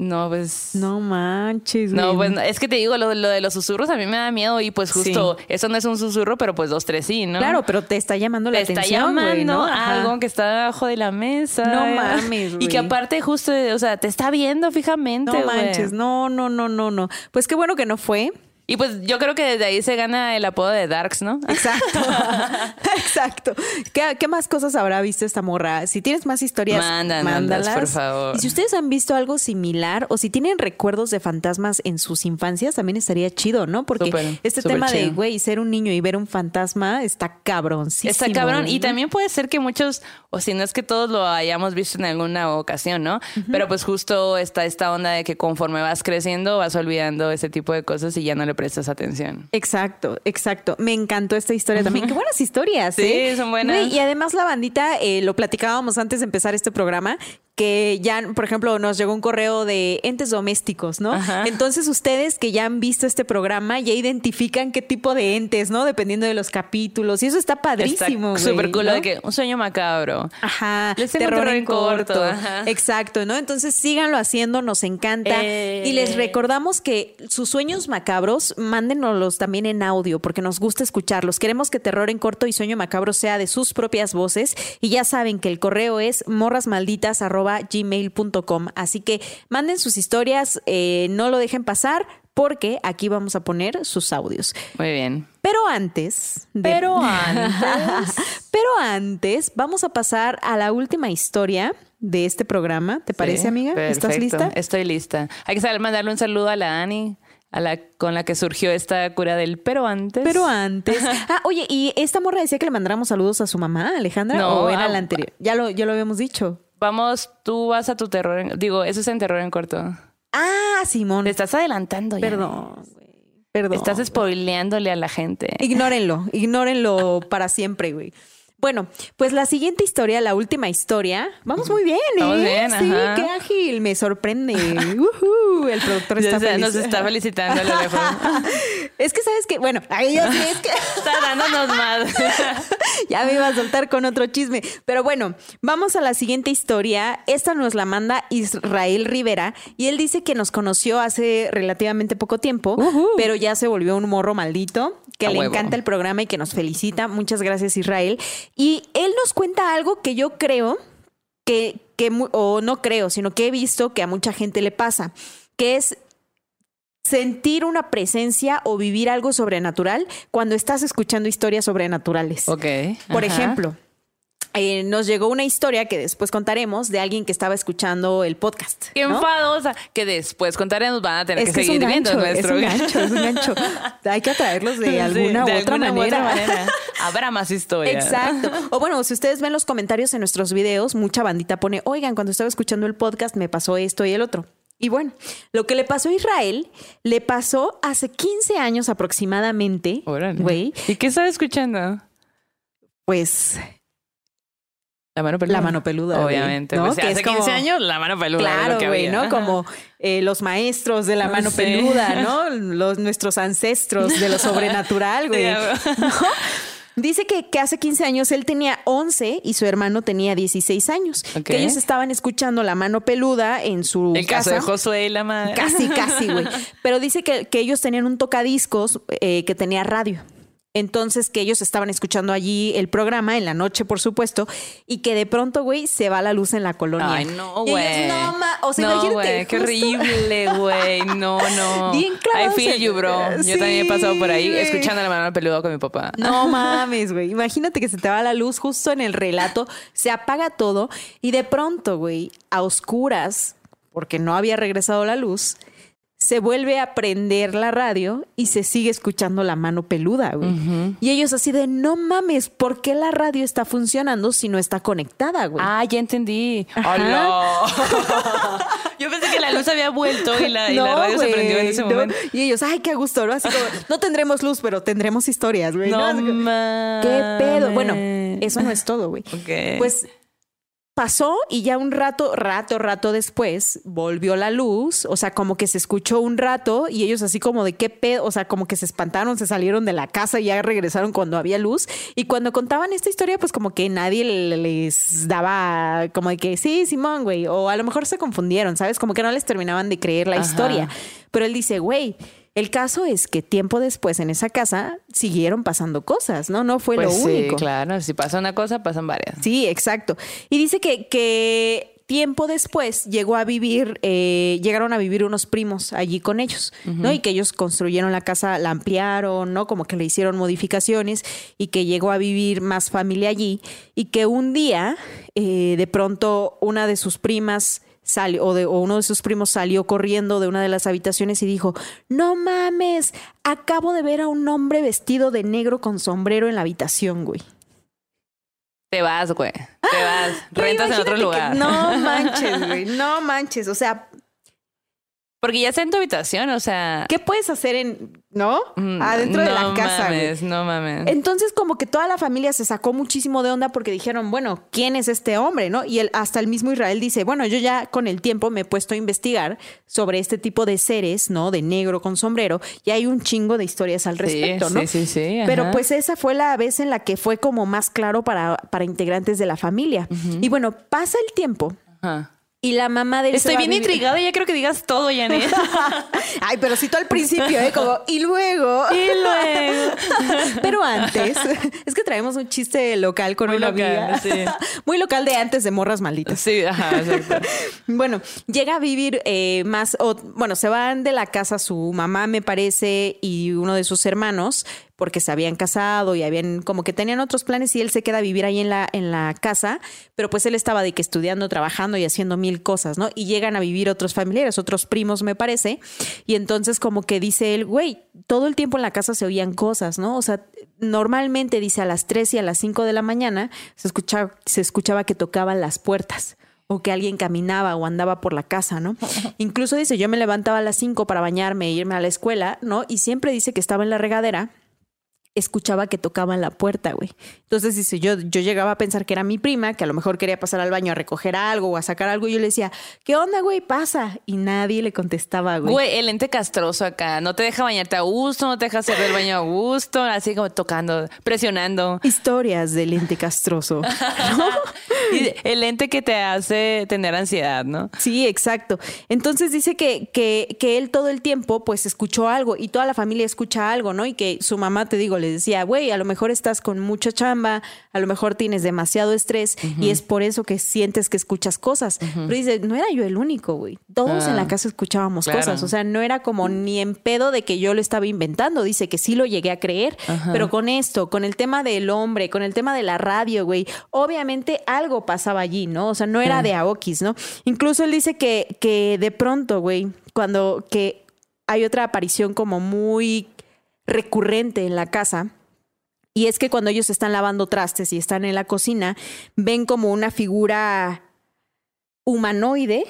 No, pues... No manches, No, güey. pues es que te digo, lo, lo de los susurros a mí me da miedo y pues justo, eso no es un susurro, pero pues dos, tres sí, ¿no? Claro, pero te está llamando la te está atención, llamando güey, ¿no? Ajá. algo que está debajo de la mesa. No mames, Y que güey. aparte justo, o sea, te está viendo fijamente, No güey. manches, no, no, no, no, no. Pues qué bueno que no fue. Y pues yo creo que desde ahí se gana el apodo de Darks, ¿no? Exacto. Exacto. ¿Qué, qué más cosas habrá visto esta morra? Si tienes más historias, Mándanos, mándalas. por favor. Y si ustedes han visto algo similar o si tienen recuerdos de fantasmas en sus infancias, también estaría chido, ¿no? Porque este tema de, güey, ser un niño y ver un fantasma está cabroncísimo. Está cabrón. Y también puede ser que muchos, o si no es que todos lo hayamos visto en alguna ocasión, ¿no? Pero pues justo está esta onda de que conforme vas creciendo vas olvidando ese tipo de cosas y ya no le prestas atención. Exacto, exacto. Me encantó esta historia también. Qué buenas historias. Sí, ¿eh? son buenas. Y además la bandita, eh, lo platicábamos antes de empezar este programa, que ya, por ejemplo, nos llegó un correo de entes domésticos, ¿no? Ajá. Entonces ustedes que ya han visto este programa ya identifican qué tipo de entes, ¿no? Dependiendo de los capítulos. Y eso está padrísimo. Súper cool ¿no? de que un sueño macabro. Ajá, Les terror, terror en corto. corto, ajá. Exacto, ¿no? Entonces síganlo haciendo, nos encanta. Eh. Y les recordamos que sus sueños macabros, mándenoslos también en audio, porque nos gusta escucharlos. Queremos que terror en corto y sueño macabro sea de sus propias voces. Y ya saben que el correo es morrasmalditas.gmail.com. Así que manden sus historias, eh, no lo dejen pasar, porque aquí vamos a poner sus audios. Muy bien. Pero antes. de- Pero antes. Pero antes, vamos a pasar a la última historia de este programa. ¿Te parece, Sí, amiga? ¿Estás lista? Estoy lista. Hay que saber mandarle un saludo a la Dani, a la con la que surgió esta cura del pero antes. Pero antes. Ah, oye, y esta morra decía que le mandáramos saludos a su mamá, Alejandra, No, o era la anterior. Ya lo, ya lo habíamos dicho. Vamos, tú vas a tu terror. en- digo, eso es en terror en corto. Ah, Simón. Te estás adelantando ya. Perdón. Perdón. Estás spoileándole a la gente. Ignórenlo, ignórenlo para siempre, güey. Bueno, pues la siguiente historia, la última historia, vamos muy bien, ¿eh? Vamos bien, sí, ajá. qué ágil, me sorprende. El productor está feliz. nos está felicitando a lo lejos. Es que sabes que, bueno, ay, yo sí, es que está dándonos más. ya me iba a soltar con otro chisme. Pero bueno, vamos a la siguiente historia. Esta nos la manda Israel Rivera y él dice que nos conoció hace relativamente poco tiempo, pero ya se volvió un morro maldito, que A le huevo. encanta el programa y que nos felicita. Muchas gracias, Israel. Y él nos cuenta algo que yo creo que, que o no creo, sino que he visto que a mucha gente le pasa, que es sentir una presencia o vivir algo sobrenatural cuando estás escuchando historias sobrenaturales. ok. Por ajá. ejemplo, eh, nos llegó una historia que después contaremos de alguien que estaba escuchando el podcast. Qué ¿no? enfadosa. Que después contaremos, van a tener Es que que seguir viendo nuestro es un gancho, es un gancho. Hay que atraerlos de Sí, alguna de u otra alguna u manera. manera. Habrá más historias. Exacto. O bueno, si ustedes ven los comentarios en nuestros videos, mucha bandita pone, oigan, cuando estaba escuchando el podcast me pasó esto y el otro. Y bueno, lo que le pasó a Israel le pasó hace 15 años aproximadamente. Órale. ¿Y qué estaba escuchando? pues La mano peluda. La mano peluda, Obviamente. ¿no? Pues, Que hace como- 15 años, la mano peluda. Claro, güey. ¿no? Ajá. Como eh, los maestros de la mano peluda, ¿no? Los, nuestros ancestros de lo sobrenatural, güey. Dice que, que hace 15 años él tenía 11 y su hermano tenía 16 años. Ok. Que ellos estaban escuchando La Mano Peluda en su El caso casa. de Josué y la madre. Casi, casi, güey. Pero dice que, que ellos tenían un tocadiscos eh, que tenía radio. Entonces que ellos estaban escuchando allí el programa en la noche, por supuesto, y que de pronto, güey, se va la luz en la colonia. Ay, no, güey. no, ma, o sea, no, imagínate. qué horrible, güey. No, no. Bien I clavados feel you, bro. Yo Sí, también he pasado por ahí escuchando la mano peluda con mi papá. No mames, güey. Imagínate que se te va la luz justo en el relato, se apaga todo y de pronto, güey, a oscuras, porque no había regresado la luz, se vuelve a prender la radio y se sigue escuchando la mano peluda, güey. Y ellos así de, no mames, ¿por qué la radio está funcionando si no está conectada, güey? Ah, ya entendí. ¡Hola! Yo pensé que la luz había vuelto y la, y la No, radio se prendió en ese no. momento. Y ellos, ay, qué gusto, ¿no? Así como, no tendremos luz, pero tendremos historias, güey. No como, mames. ¿Qué pedo? Bueno, eso no es todo, güey. Pues pasó y ya un rato, rato, rato después volvió la luz, o sea, como que se escuchó un rato y ellos así como de qué pedo, o sea, como que se espantaron, se salieron de la casa y ya regresaron cuando había luz y cuando contaban esta historia pues como que nadie le- les daba como de que sí, Simón, güey, o a lo mejor se confundieron, ¿sabes? Como que no les terminaban de creer la Ajá. historia, pero él dice, güey, el caso es que tiempo después en esa casa siguieron pasando cosas, ¿no? No fue pues lo sí, único. claro. Si pasa una cosa, pasan varias. Sí, exacto. Y dice que, que tiempo después llegó a vivir, eh, llegaron a vivir unos primos allí con ellos, ¿no? Y que ellos construyeron la casa, la ampliaron, ¿no? Como que le hicieron modificaciones y que llegó a vivir más familia allí y que un día, eh, de pronto, una de sus primas salió, o, de, o uno de sus primos salió corriendo de una de las habitaciones y dijo, no mames, acabo de ver a un hombre vestido de negro con sombrero en la habitación, güey. Te vas, güey. Te vas. Güey, Rentas en otro lugar. no manches, güey. No manches. O sea, Porque ya está en tu habitación, o sea. ¿qué puedes hacer en, no? mm, Adentro de la casa, mames, No mames. Entonces, como que toda la familia se sacó muchísimo de onda porque dijeron, bueno, ¿quién es este hombre? ¿No? Y él, hasta el mismo Israel dice, bueno, yo ya con el tiempo me he puesto a investigar sobre este tipo de seres, ¿no? De negro con sombrero, y hay un chingo de historias al respecto, sí, ¿no? Sí, sí, sí. Pero pues esa fue la vez en la que fue como más claro para, para integrantes de la familia. Y bueno, pasa el tiempo Ajá. Y la mamá de él Estoy bien intrigada, ya creo que digas todo, Janet. Ay, pero sí todo al principio, ¿eh? Como, y luego. y luego. Pero antes, es que traemos un chiste local con Muy una local, amiga. sí. Muy local de antes de morras malditas. Sí, ajá, exacto. Bueno, llega a vivir eh, más, o, bueno, se van de la casa su mamá, me parece, y uno de sus hermanos, porque se habían casado y habían, como que tenían otros planes y él se queda a vivir ahí en la, en la casa, pero pues él estaba de que estudiando, trabajando y haciendo mil cosas, ¿no? Y llegan a vivir otros familiares, otros primos, me parece, y entonces como que dice él, güey, todo el tiempo en la casa se oían cosas, ¿no? O sea, normalmente dice a las 3 y a las 5 de la mañana se escuchaba, se escuchaba que tocaban las puertas o que alguien caminaba o andaba por la casa, ¿no? Incluso dice, yo me levantaba a las 5 para bañarme e irme a la escuela, ¿no? Y siempre dice que estaba en la regadera escuchaba que tocaban la puerta, güey. Entonces dice, yo, yo llegaba a pensar que era mi prima, que a lo mejor quería pasar al baño a recoger algo o a sacar algo, y yo le decía, ¿qué onda, güey? Pasa. Y nadie le contestaba, güey. Güey, el ente castroso acá. No te deja bañarte a gusto, no te deja hacer el baño a gusto, así como tocando, presionando. Historias del ente castroso. Y el ente que te hace tener ansiedad, ¿no? Sí, exacto. Entonces dice que, que, que él todo el tiempo pues escuchó algo y toda la familia escucha algo, ¿no? Y que su mamá, te digo, le decía, güey, a lo mejor estás con mucha chamba, a lo mejor tienes demasiado estrés y es por eso que sientes que escuchas cosas. Pero dice, no era yo el único, güey. Todos Ah, en la casa escuchábamos claro. cosas. O sea, no era como ni en pedo de que yo lo estaba inventando. Dice que sí lo llegué a creer, pero con esto, con el tema del hombre, con el tema de la radio, güey, obviamente algo pasaba allí, ¿no? O sea, no era de Aokis, ¿no? Incluso él dice que, que de pronto, güey, cuando que hay otra aparición como muy recurrente en la casa. Y es que cuando ellos están lavando trastes y están en la cocina, ven como una figura humanoide.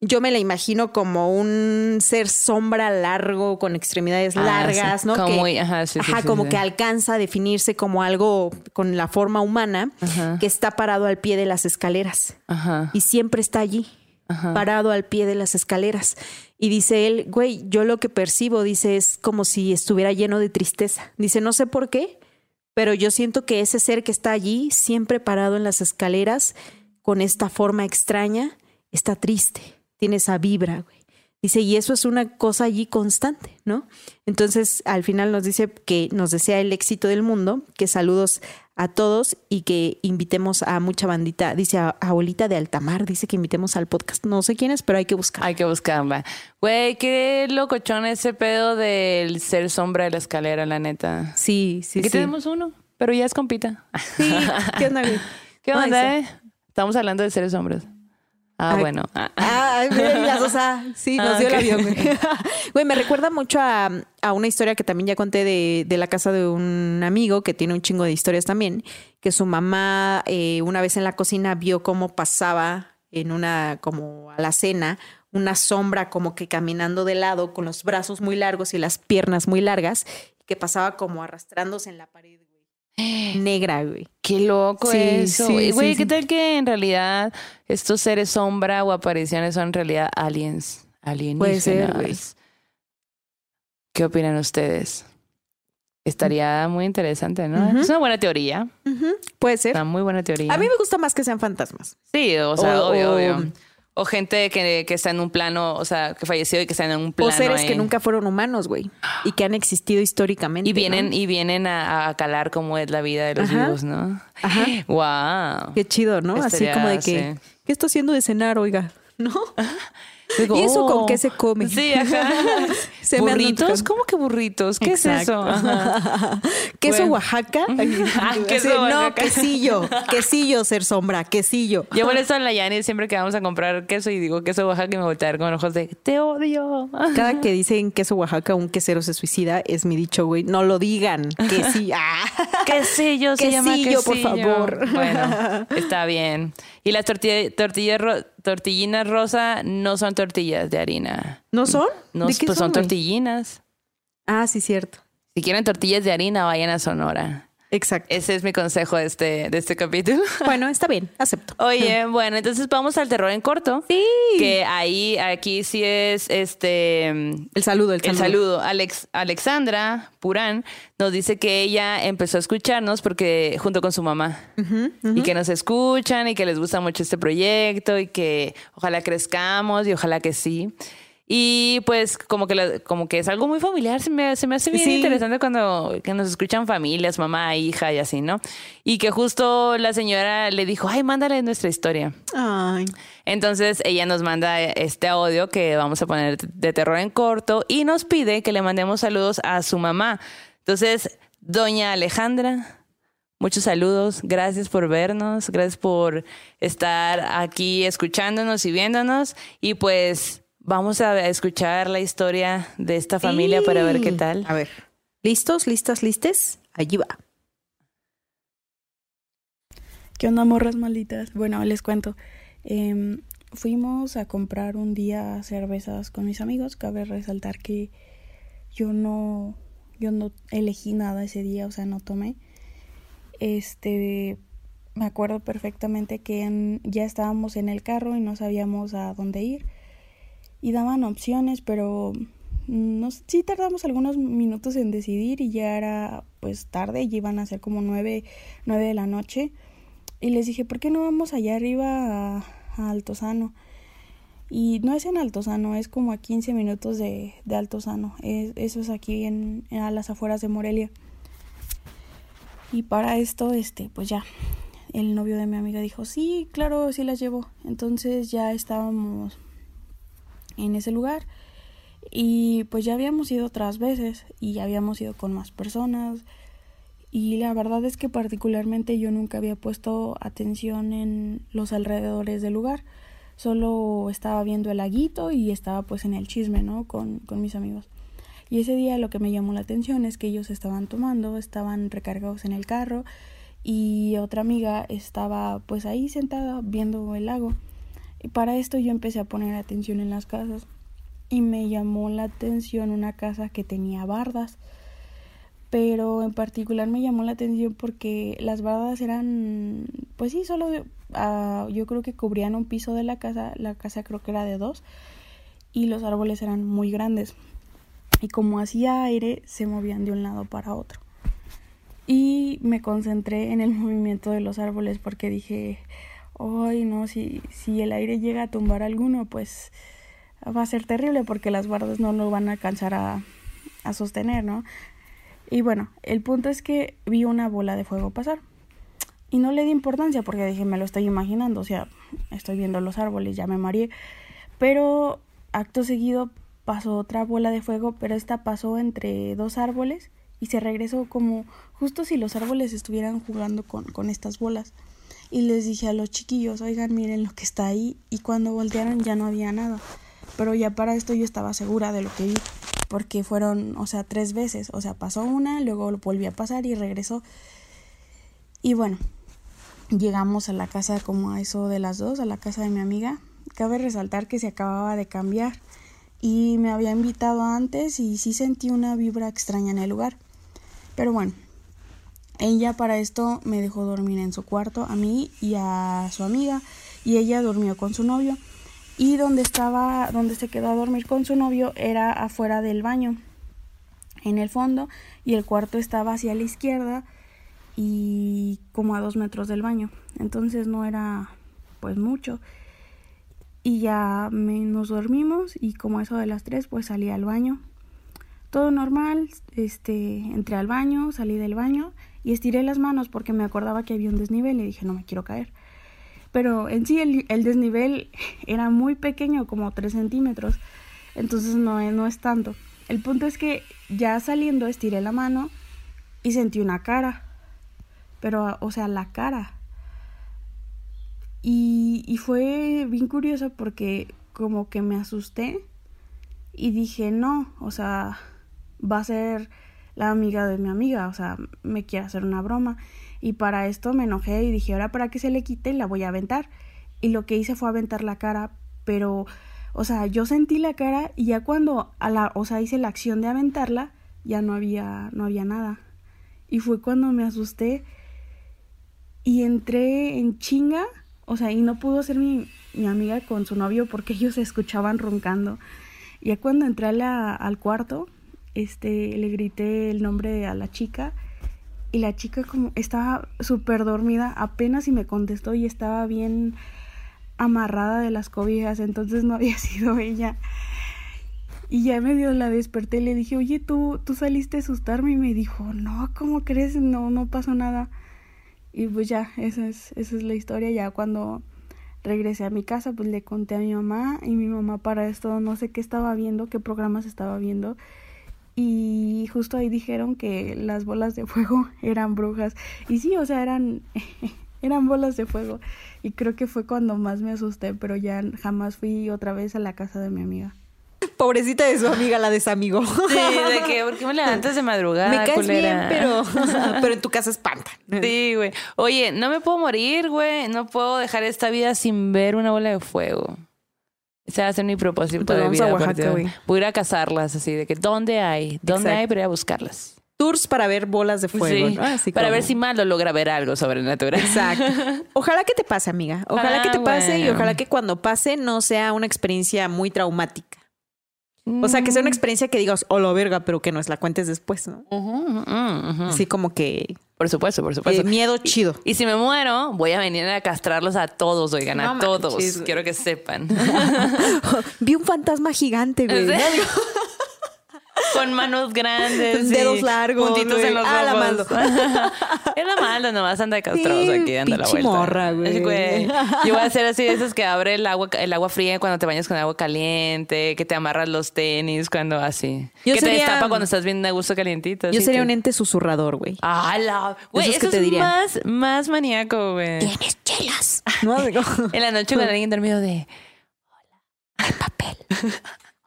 Yo me la imagino como un ser sombra largo con extremidades Ah, largas, sí. ¿no? Como que, muy- ajá, sí, sí, ajá, sí, como que alcanza a definirse como algo con la forma humana, Ajá. que está parado al pie de las escaleras Ajá. y siempre está allí, parado al pie de las escaleras. Y dice él, güey, yo lo que percibo, dice, es como si estuviera lleno de tristeza. Dice, no sé por qué, pero yo siento que ese ser que está allí, siempre parado en las escaleras, con esta forma extraña, está triste, tiene esa vibra, güey. Dice, y eso es una cosa allí constante, ¿no? Entonces, al final nos dice que nos desea el éxito del mundo, que saludos a todos y que invitemos a mucha bandita. Dice a, abuelita de Altamar, dice que invitemos al podcast. No sé quién es, pero hay que buscar. Hay que buscarla. Güey, qué locochón ese pedo del ser sombra de la escalera, la neta. Sí, sí, Aquí sí. tenemos uno, pero ya es compita. Sí, ¿qué onda, güey? ¿Qué onda, eh? Estamos hablando de seres hombres. Ah, Ay, bueno. Ah, Ah, mira, las dos, ah, sí, nos Ah, dio ok. el avión, güey. Güey, me recuerda mucho a, a una historia que también ya conté de, de la casa de un amigo que tiene un chingo de historias también, que su mamá eh, una vez en la cocina vio cómo pasaba en una, como a la cena, una sombra como que caminando de lado con los brazos muy largos y las piernas muy largas, que pasaba como arrastrándose en la pared. Negra, güey. Qué loco Sí, eso. sí, Güey, sí, ¿qué tal que en realidad estos seres sombra o apariciones son en realidad aliens? Alienígenas. Puede ser, güey. ¿Qué opinan ustedes? Estaría muy interesante, ¿no? Es una buena teoría. Puede ser. Una muy buena teoría. A mí me gusta más que sean fantasmas. Sí, o sea, O- obvio, o- obvio. O gente que, que está en un plano, o sea, que falleció y que está en un plano. O seres ahí. que nunca fueron humanos, güey. Y que han existido históricamente. Y vienen, ¿no? y vienen a, a calar cómo es la vida de los Ajá. vivos, ¿no? Ajá. Wow. Qué chido, ¿no? Así como de que, sí. ¿qué está haciendo de cenar, oiga? ¿No? Digo, ¿Y eso con oh. qué se come? Sí, ajá. Se ¿Burritos? ¿Cómo que burritos? ¿Qué Exacto. es eso? Ajá. ¿Queso Bueno. Oaxaca? Ah, queso No, quesillo. Quesillo, ser sombra. Quesillo. Yo molesto a la Yani siempre que vamos a comprar queso y digo queso Oaxaca y me voltea a ver con ojos de te odio. Cada que dicen queso Oaxaca, un quesero se suicida, es mi dicho, güey. No lo digan. Que sí. Ah. Quesillo se llama Quesillo, quesillo. por favor. Bueno, está bien. Y las tortilla- ro- tortillinas rosa no son tortillas de harina. ¿No son? No, ¿De qué pues son güey? tortillinas. Ah, sí, cierto. Si quieren tortillas de harina, vayan a Sonora. Exacto. Ese es mi consejo de este, de este capítulo. Bueno, está bien, acepto. Oye, bueno, entonces vamos al terror en corto. Sí. Que ahí, aquí sí es este El saludo, el el saludo. saludo. Alex, Alexandra Purán nos dice que ella empezó a escucharnos porque junto con su mamá y que nos escuchan y que les gusta mucho este proyecto y que ojalá crezcamos y ojalá que sí. Y pues como que, la- como que es algo muy familiar, se me, se me hace bien Sí. interesante cuando que nos escuchan familias, mamá, hija y así, ¿no? Y que justo la señora le dijo, ay, mándale nuestra historia. Ay. Entonces ella nos manda este audio que vamos a poner de terror en corto y nos pide que le mandemos saludos a su mamá. Entonces, doña Alejandra, muchos saludos, gracias por vernos, gracias por estar aquí escuchándonos y viéndonos y pues vamos a escuchar la historia de esta familia para ver qué tal. A ver. ¿Listos? ¿Listas? ¿Listes? Allí va. ¿Qué onda, morras malditas? Bueno, les cuento. Em, fuimos a comprar un día cervezas con mis amigos. Cabe resaltar que yo no, yo no elegí nada ese día, o sea, no tomé. Este, me acuerdo perfectamente que en- ya estábamos en el carro y no sabíamos a dónde ir. Y daban opciones, pero no, sé, sí tardamos algunos minutos en decidir y ya era pues tarde, y iban a ser como nueve, nueve de la noche. Y les dije, ¿por qué no vamos allá arriba a, a Altozano? Y no es en Altozano, es como a 15 minutos de, de Altozano. Es, eso es aquí en, en- a las afueras de Morelia. Y para esto, este, pues ya, el novio de mi amiga dijo, sí, claro, sí las llevo. Entonces ya estábamos en ese lugar. Y pues ya habíamos ido otras veces y habíamos ido con más personas. Y la verdad es que particularmente yo nunca había puesto atención en los alrededores del lugar. Solo estaba viendo el laguito y estaba pues en el chisme, ¿no? Con, con mis amigos. Y ese día lo que me llamó la atención es que ellos estaban tomando, estaban recargados en el carro y otra amiga estaba pues ahí sentada viendo el lago. Y para esto yo empecé a poner atención en las casas y me llamó la atención una casa que tenía bardas pero en particular me llamó la atención porque las bardas eran, pues sí, solo ah, yo creo que cubrían un piso de la casa, la casa creo que era de dos, y los árboles eran muy grandes. Y como hacía aire, se movían de un lado para otro. y me concentré en el movimiento de los árboles porque dije, ay no, si, si el aire llega a tumbar alguno, pues va a ser terrible porque las guardas no lo van a alcanzar a, a sostener, ¿no? Y bueno, el punto es que vi una bola de fuego pasar. Y no le di importancia porque dije, me lo estoy imaginando, o sea, estoy viendo los árboles, ya me mareé. Pero acto seguido pasó otra bola de fuego, pero esta pasó entre dos árboles y se regresó como justo si los árboles estuvieran jugando con, con estas bolas. Y les dije a los chiquillos, oigan, miren lo que está ahí. Y cuando voltearon ya no había nada. Pero ya para esto yo estaba segura de lo que vi. Porque fueron, o sea, tres veces. O sea, pasó una, luego volvió a pasar y regresó. Y bueno, llegamos a la casa como a eso de las dos, a la casa de mi amiga. Cabe resaltar que se acababa de cambiar y me había invitado antes y sí sentí una vibra extraña en el lugar. Pero bueno, ella para esto me dejó dormir en su cuarto a mí y a su amiga y ella durmió con su novio. Y donde estaba donde se quedó a dormir con su novio era afuera del baño. En el fondo y el cuarto estaba hacia la izquierda y como a dos metros del baño. Entonces no era pues mucho. Y ya me, nos dormimos y como eso de las tres pues salí al baño. Todo normal este entré al baño salí del baño y estiré las manos porque me acordaba que había un desnivel y dije no me quiero caer. Pero en sí el, el desnivel era muy pequeño, como 3 centímetros, entonces no, no es tanto. El punto es que ya saliendo estiré la mano y sentí una cara, pero o sea, la cara. Y, y fue bien curioso porque como que me asusté y dije, no, o sea, va a ser la amiga de mi amiga, o sea, me quiere hacer una broma. Y para esto me enojé y dije, ahora para que se le quite la voy a aventar. Y lo que hice fue aventar la cara, pero, o sea, yo sentí la cara y ya cuando, a la, o sea, hice la acción de aventarla, ya no había, no había nada. Y fue cuando me asusté y entré en chinga, o sea, y no pudo ser mi, mi amiga con su novio porque ellos se escuchaban roncando. Ya cuando entré a la, al cuarto, este, le grité el nombre a la chica y la chica como estaba súper dormida, apenas y me contestó y estaba bien amarrada de las cobijas, entonces no había sido ella. Y ya medio la desperté y le dije, oye, tú, tú saliste a asustarme y me dijo, no, ¿cómo crees? No, no pasó nada. Y pues ya, esa es, esa es la historia. Ya cuando regresé a mi casa, pues le conté a mi mamá y mi mamá para esto no sé qué estaba viendo, qué programas estaba viendo y justo ahí dijeron que las bolas de fuego eran brujas. Y sí, o sea, eran, eran bolas de fuego. Y creo que fue cuando más me asusté, pero ya jamás fui otra vez a la casa de mi amiga. Pobrecita de su amiga, la desamigó. Sí, de que, ¿por qué me levantas de madrugada? Me caes culera? bien, pero, pero en tu casa espanta. Sí, güey. Oye, no me puedo morir, güey. No puedo dejar esta vida sin ver una bola de fuego. A ser mi propósito de vamos vida. a a Oaxaca, güey. Voy a ir a cazarlas, así de que, ¿dónde hay? ¿Dónde Exacto. hay para ir a buscarlas? Tours para ver bolas de fuego. Sí, ¿no? Así para como- ver si Malo logra ver algo sobrenatural. Exacto. Ojalá que te pase, amiga. Ojalá Ah, que te pase y ojalá que cuando pase no sea una experiencia muy traumática. O sea, que sea una experiencia que digas, oh, la verga, pero que nos la cuentes después, ¿no? Ujú. Así como que Por supuesto, por supuesto. eh, miedo chido. Y si me muero, voy a venir a castrarlos a todos, oigan, No a todos. manches. Quiero que sepan. Vi un fantasma gigante, güey. Con manos grandes. Dedos largos, Puntitos en los Ah, la ojos. Era malo, nomás anda de Sí, aquí dando la vuelta. morra, güey. Yo voy a hacer así de esos que abre el agua, el agua fría cuando te bañas con agua caliente, que te amarras los tenis cuando así. Yo que sería- te destapa cuando estás bien a gusto calientito. Yo sería que- un ente susurrador, güey. Ah, la... Güey, eso que te es dirían. más, más maníaco, güey. Tienes chelas. ¿No? En la noche con alguien dormido de... Hay papel.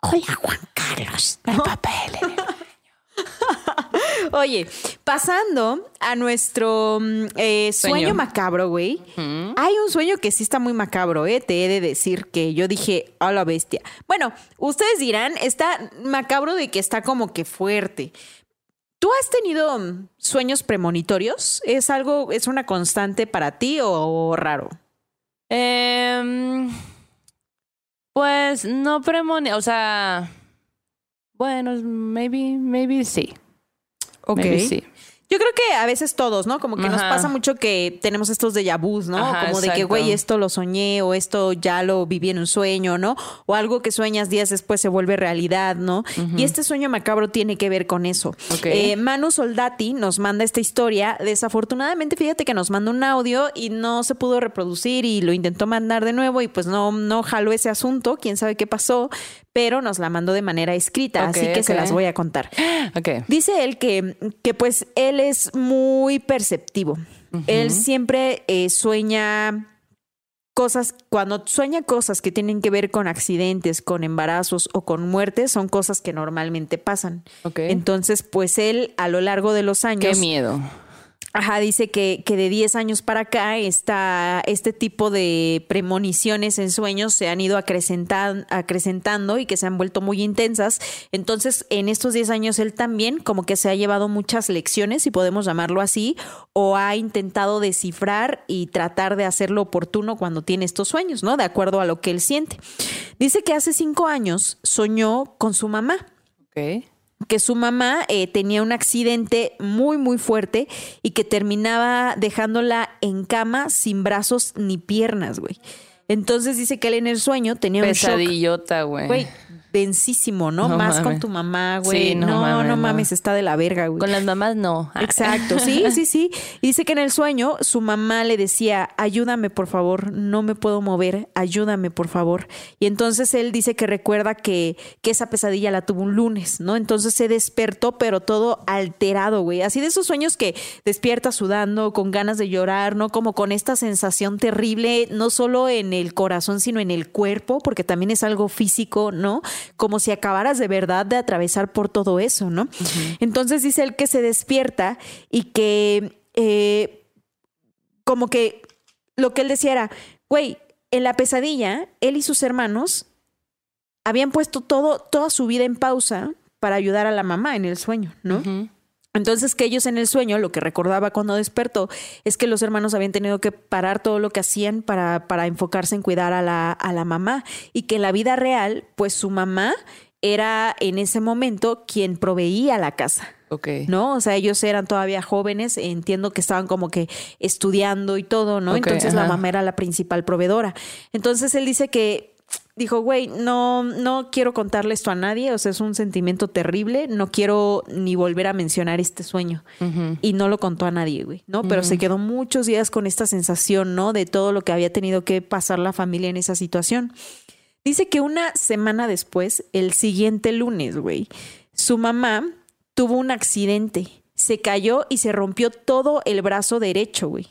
Hola, Juan Carlos. El papel. en el- Oye, pasando a nuestro mm, eh, sueño. Sueño. macabro, güey. Hay un sueño que sí está muy macabro, ¿eh? Te he de decir que yo dije, a la bestia. Bueno, ustedes dirán, está macabro de que está como que fuerte. ¿Tú has tenido mm, sueños premonitorios? ¿Es algo, es una constante para ti o raro? Em, pues no premoni... O sea... Bueno, maybe, maybe sí. Ok. Maybe sí. Yo creo que a veces todos, ¿no? Como que nos pasa mucho que tenemos estos déjà vus, ¿no? Ajá, Como de que, güey, esto lo soñé o esto ya lo viví en un sueño, ¿no? O algo que sueñas días después se vuelve realidad, ¿no? Y este sueño macabro tiene que ver con eso. Eh, Manu Soldati nos manda esta historia. Desafortunadamente, fíjate que nos mandó un audio y no se pudo reproducir y lo intentó mandar de nuevo y pues no, no jaló ese asunto. Quién sabe qué pasó, pero nos la mandó de manera escrita, así que se las voy a contar. Dice él que, que pues él es muy perceptivo. Él siempre eh, sueña cosas, cuando sueña cosas que tienen que ver con accidentes, con embarazos o con muertes, son cosas que normalmente pasan. Entonces, pues él a lo largo de los años... Qué miedo. Ajá, dice que, que de 10 años para acá está este tipo de premoniciones en sueños se han ido acrecentan- acrecentando y que se han vuelto muy intensas. Entonces, en estos 10 años él también como que se ha llevado muchas lecciones, si podemos llamarlo así, o ha intentado descifrar y tratar de hacerlo oportuno cuando tiene estos sueños, ¿no? De acuerdo a lo que él siente. Dice que hace 5 años soñó con su mamá Ok. Que su mamá eh, tenía un accidente muy, muy fuerte y que terminaba dejándola en cama sin brazos ni piernas, güey. Entonces dice que él en el sueño tenía un shock. Pesadillota, güey. Güey, densísimo, ¿no? No Más con tu mamá, güey. Sí, no no, mames, no no. mames, está de la verga, güey. Con las mamás no. Ah. Exacto, sí, sí, sí. Y dice que en el sueño su mamá le decía, ayúdame por favor, no me puedo mover, ayúdame por favor. Y entonces él dice que recuerda que, que esa pesadilla la tuvo un lunes, ¿no? Entonces se despertó, pero todo alterado, güey. Así de esos sueños que despierta sudando, con ganas de llorar, ¿no? Como con esta sensación terrible, no solo en el corazón, sino en el cuerpo, porque también es algo físico, ¿no? Como si acabaras de verdad de atravesar por todo eso, ¿no? Entonces dice él que se despierta y que eh, como que lo que él decía era, güey, en la pesadilla, él y sus hermanos habían puesto todo, toda su vida en pausa para ayudar a la mamá en el sueño, ¿no? Entonces que ellos en el sueño, lo que recordaba cuando despertó, es que los hermanos habían tenido que parar todo lo que hacían para, para enfocarse en cuidar a la, a la mamá y que en la vida real, pues su mamá era en ese momento quien proveía la casa. Ok. ¿no? O sea, ellos eran todavía jóvenes, entiendo que estaban como que estudiando y todo, ¿no? Entonces la mamá era la principal proveedora. Entonces él dice que dijo, güey, no, no quiero contarle esto a nadie, o sea, es un sentimiento terrible, no quiero ni volver a mencionar este sueño. Y no lo contó a nadie, güey, ¿no? Pero se quedó muchos días con esta sensación, ¿no? De todo lo que había tenido que pasar la familia en esa situación. Dice que una semana después, el siguiente lunes, güey, su mamá tuvo un accidente. Se cayó y se rompió todo el brazo derecho, güey.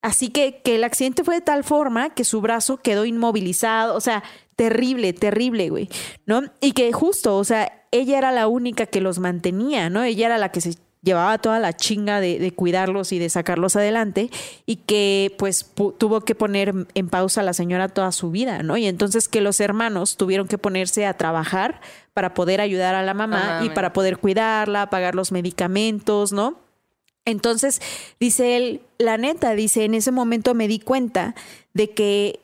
Así que, que el accidente fue de tal forma que su brazo quedó inmovilizado, o sea, terrible, terrible, güey, ¿no? Y que justo, o sea, ella era la única que los mantenía, ¿no? Ella era la que se llevaba toda la chinga de, de cuidarlos y de sacarlos adelante y que pues pu- tuvo que poner en pausa a la señora toda su vida, ¿no? Y entonces que los hermanos tuvieron que ponerse a trabajar para poder ayudar a la mamá Ajá, y para poder cuidarla, pagar los medicamentos, ¿no? Entonces, dice él, la neta, dice, en ese momento me di cuenta de que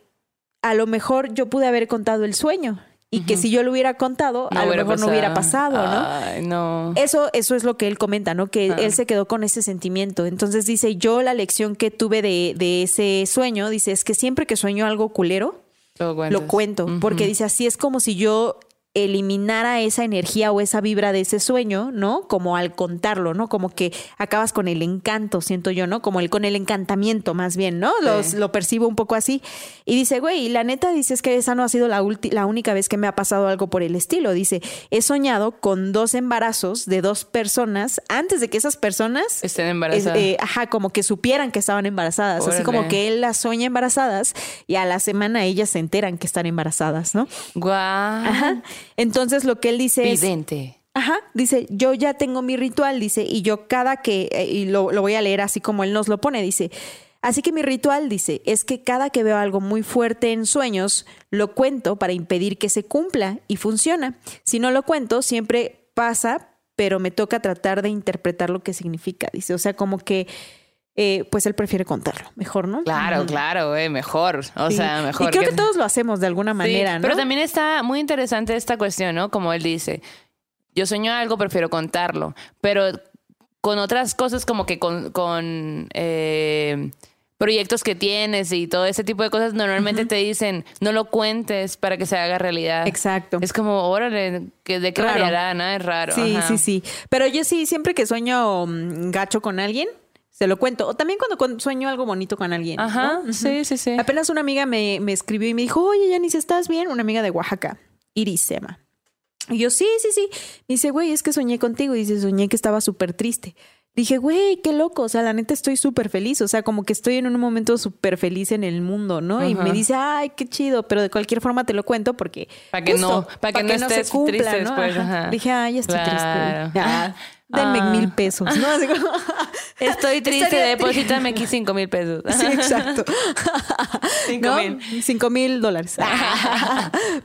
a lo mejor yo pude haber contado el sueño y que si yo lo hubiera contado, a lo mejor no hubiera pasado, ¿no? Ay, no. Eso, eso es lo que él comenta, ¿no? Que Ah. él se quedó con ese sentimiento. Entonces dice, yo la lección que tuve de, de ese sueño, dice, es que siempre que sueño algo culero, Lo cuento, porque dice, así es como si yo eliminara esa energía o esa vibra de ese sueño, ¿no? Como al contarlo, ¿no? Como que acabas con el encanto, siento yo, ¿no? Como el con el encantamiento más bien, ¿no? Los- Sí. lo percibo un poco así. Y dice, güey, la neta dice es que esa no ha sido la, la única vez que me ha pasado algo por el estilo. Dice, he soñado con dos embarazos de dos personas antes de que esas personas Estén es- embarazadas. eh, ajá, como que supieran que estaban embarazadas. Así como que él las sueña embarazadas y a la semana ellas se enteran que están embarazadas, ¿no? Guau. Ajá. Entonces lo que él dice es. Vidente. Ajá, dice, yo ya tengo mi ritual, dice, y yo cada que, eh, y lo, lo voy a leer así como él nos lo pone, dice, así que mi ritual, dice, es que cada que veo algo muy fuerte en sueños, lo cuento para impedir que se cumpla y funciona. Si no lo cuento, siempre pasa, pero me toca tratar de interpretar lo que significa, dice, o sea, como que, eh, pues él prefiere contarlo, mejor, ¿no? Claro, claro, güey, mejor. O Sí. sea, mejor. Y creo que todos lo hacemos de alguna Sí, manera, ¿no? Pero también está muy interesante esta cuestión, ¿no? Como él dice, yo sueño algo, prefiero contarlo. Pero con otras cosas como que con, con eh, proyectos que tienes y todo ese tipo de cosas, normalmente te dicen, no lo cuentes para que se haga realidad. Exacto. Es como, órale, que ¿de qué Raro. ¿no? Es raro. Sí, ajá. sí, sí. Pero yo sí, siempre que sueño mm, gacho con alguien, se lo cuento. O también cuando sueño algo bonito con alguien. ¿no? Ajá, sí, sí, sí. Apenas una amiga me, me escribió y me dijo, oye, Yanis, ¿estás bien? Una amiga de Oaxaca, Iris se llama. Y yo, sí, sí, sí. Me dice, güey, es que soñé contigo. Y dice, soñé que estaba súper triste. Dije, güey, qué loco. O sea, la neta estoy súper feliz. O sea, como que estoy en un momento súper feliz en el mundo, ¿no? Y me dice, ay, qué chido. Pero de cualquier forma te lo cuento porque. Pa' que no- pa' que no estés triste después, ajá. Dije, ay, ya estoy Claro. triste. Denme Ah. mil pesos, ¿no? Así como- Estoy triste, deposítame aquí cinco mil pesos. Sí, exacto. Cinco ¿No? mil. Cinco mil dólares.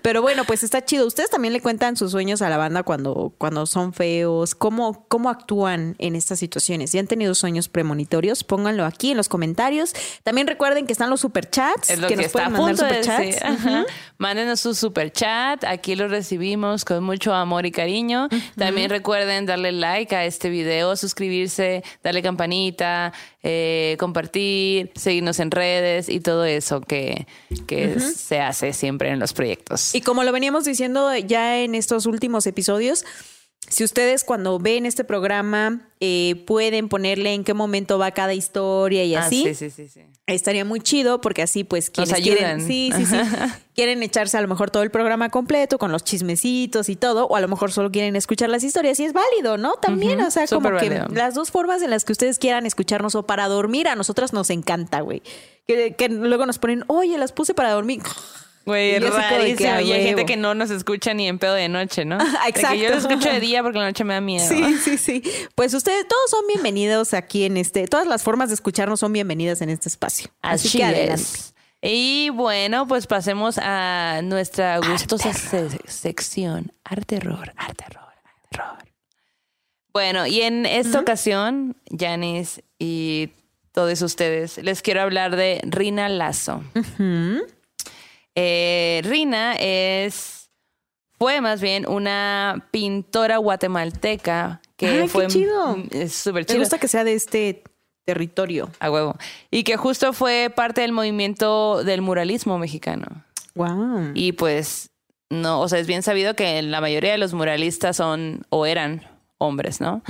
Pero bueno, pues está chido. Ustedes también le cuentan sus sueños a la banda cuando, cuando son feos. ¿Cómo, ¿Cómo actúan en estas situaciones? Si han tenido sueños premonitorios, pónganlo aquí en los comentarios. También recuerden que están los superchats. Es lo que, que, nos está a pueden mandar de superchats. decir. Ajá. Mándenos su super chat. Aquí lo recibimos con mucho amor y cariño. También recuerden darle like a este video, suscribirse, darle campanita, eh, compartir, seguirnos en redes y todo eso que, que se hace siempre en los proyectos. Y como lo veníamos diciendo ya en estos últimos episodios, si ustedes cuando ven este programa eh, pueden ponerle en qué momento va cada historia y Ah, así, sí, sí, sí, sí. estaría muy chido porque así pues Nos quienes quieren, ayudan. sí, sí, sí, quieren echarse a lo mejor todo el programa completo con los chismecitos y todo, o a lo mejor solo quieren escuchar las historias y es válido, ¿no? También, o sea, como que las dos formas en las que ustedes quieran escucharnos o para dormir, a nosotras nos encanta, güey. Que, que luego nos ponen, oye, las puse para dormir. Güey, es que, rarísimo. Y hay gente que no nos escucha ni en pedo de noche, ¿no? Que yo exacto. lo escucho de día porque la noche me da miedo. Sí, sí, sí. Pues ustedes todos son bienvenidos aquí en este, todas las formas de escucharnos son bienvenidas en este espacio. Así, Así, que adelante. es. Y bueno, pues pasemos a nuestra gustosa se- sección. Arte horror, arte horror, arte horror. Bueno, y en esta ocasión, Janice y todos ustedes, les quiero hablar de Rina Lazo. Eh, Rina es, fue más bien una pintora guatemalteca que Ay, qué fue chido. es súper Me chido. gusta que sea de este territorio. A huevo. Y que justo fue parte del movimiento del muralismo mexicano. Wow. Y pues, no, o sea, es bien sabido que la mayoría de los muralistas son o eran hombres, ¿no?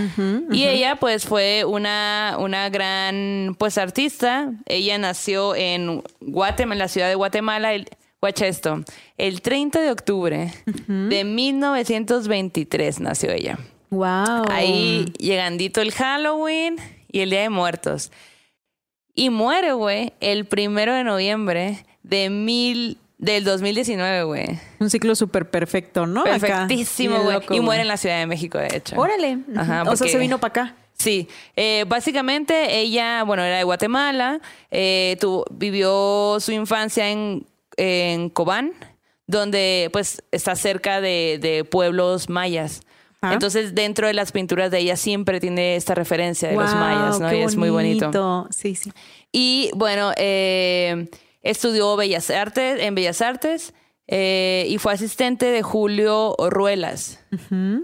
Y ella, pues, fue una, una gran, pues, artista. Ella nació en Guatemala, en la ciudad de Guatemala. El, guacha esto, el 30 de octubre de 1923 nació ella. Wow. Ahí llegandito el Halloween y el Día de Muertos. Y muere, güey, el primero de noviembre de mil, del 2019, güey. Un ciclo súper perfecto, ¿no? Perfectísimo, güey. Y muere en la Ciudad de México, de hecho. Órale. Ajá, o sea, se vino para acá. Sí, eh, básicamente ella, bueno, era de Guatemala, eh, tuvo- vivió su infancia en, en Cobán, donde pues está cerca de, de pueblos mayas. Ajá. Entonces, dentro de las pinturas de ella siempre tiene esta referencia de los mayas, ¿no? Y es muy bonito. Sí, sí. Y bueno, eh, estudió Bellas Artes, en Bellas Artes eh, y fue asistente de Julio Ruelas.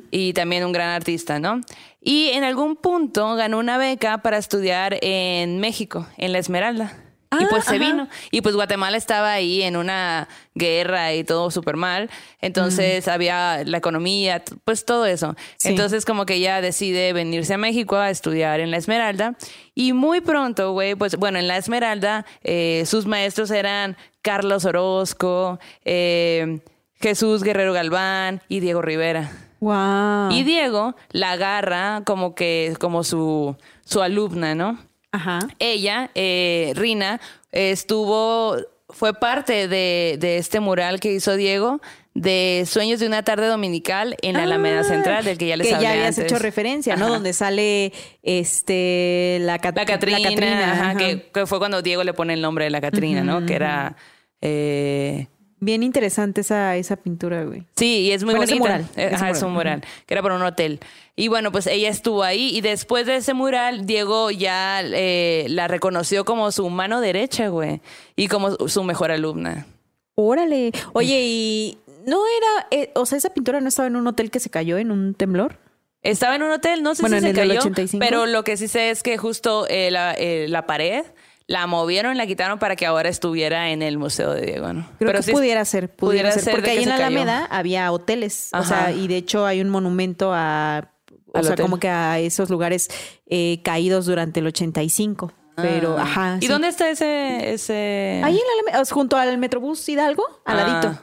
Y también un gran artista, ¿no? Y en algún punto ganó una beca para estudiar en México, en La Esmeralda. Y Ah, pues se ajá. vino. Y pues Guatemala estaba ahí en una guerra y todo súper mal. Entonces había la economía, pues todo eso. Sí. Entonces como que ella decide venirse a México a estudiar en La Esmeralda. Y muy pronto, güey, pues bueno, en La Esmeralda eh, sus maestros eran Carlos Orozco, eh, Jesús Guerrero Galván y Diego Rivera. Wow. Y Diego la agarra como que, como su, su alumna, ¿no? Ajá. Ella, eh, Rina, eh, estuvo, fue parte de, de este mural que hizo Diego de Sueños de una tarde dominical en la Alameda Ah, Central, del que ya les que hablé ya habías antes. hecho referencia, ¿no? Donde sale este la, Cat- La Catrina, ajá, ajá. Que, que fue cuando Diego le pone el nombre de la Catrina, ¿no? Que era... eh, Bien interesante esa, esa pintura, güey. Sí, y es muy Bueno, ese bonita. mural, Eh, ese Ajá, es un mural. que era para un hotel. Y bueno, pues ella estuvo ahí y después de ese mural, Diego ya eh, la reconoció como su mano derecha, güey, y como su mejor alumna. Órale. Oye, y no era, eh, o sea, esa pintura no estaba en un hotel que se cayó en un temblor. Estaba en un hotel, no sé Bueno, si en se cayó, 85. pero lo que sí sé es que justo eh, la, la pared la movieron, la quitaron para que ahora estuviera en el Museo de Diego, ¿no? Creo pero que sí- pudiera ser, pudiera, pudiera ser, porque ahí en cayó. Alameda había hoteles, o Ajá. sea, y de hecho hay un monumento a, o sea, hotel. como que a esos lugares eh, caídos durante el 85, pero, Ah. ajá. ¿Y sí. dónde está ese...? ese... Ahí en la Alameda, o junto al Metrobús Hidalgo, al Ah. ladito.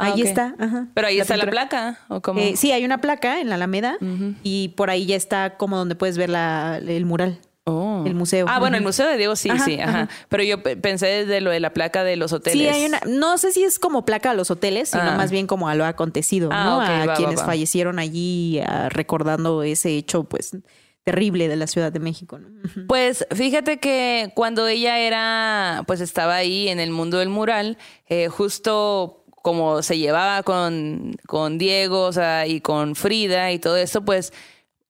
Ah, ahí está, ajá. Pero ahí está la placa, ¿o cómo? Eh, sí, hay una placa en la Alameda y por ahí ya está como donde puedes ver la, el mural. Oh. el museo. Ah, bueno, el. Museo de Diego sí, Ajá, sí, ajá. ajá. Pero yo pe- pensé desde lo de la placa de los hoteles. Sí, hay una, no sé si es como placa a los hoteles, sino Ah. más bien como a lo acontecido, Ah, ¿no? a va, quienes va. fallecieron allí ah, recordando ese hecho, pues, terrible de la Ciudad de México, ¿no? Pues fíjate que cuando ella era, pues estaba ahí en el mundo del mural, eh, justo como se llevaba con, con Diego o sea, y con Frida y todo eso, pues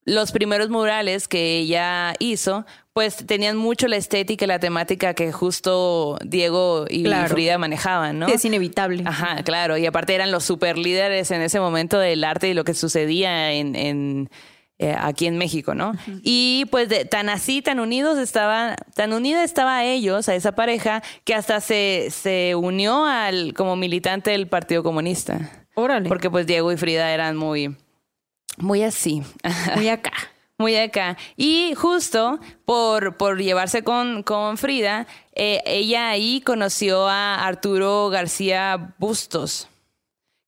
los primeros murales que ella hizo, pues tenían mucho la estética y la temática que justo Diego y Claro. Frida manejaban, ¿no? Sí, es inevitable. Ajá, claro. Y aparte eran los super líderes en ese momento del arte y lo que sucedía en, en, eh, aquí en México, ¿no? Y pues de- tan así, tan unidos estaban, tan unida estaba a ellos, a esa pareja, que hasta se, se unió al como militante del Partido Comunista. Órale. Porque pues Diego y Frida eran muy, muy así. Muy acá. Muy acá. Y justo por, por llevarse con, con Frida, eh, ella ahí conoció a Arturo García Bustos,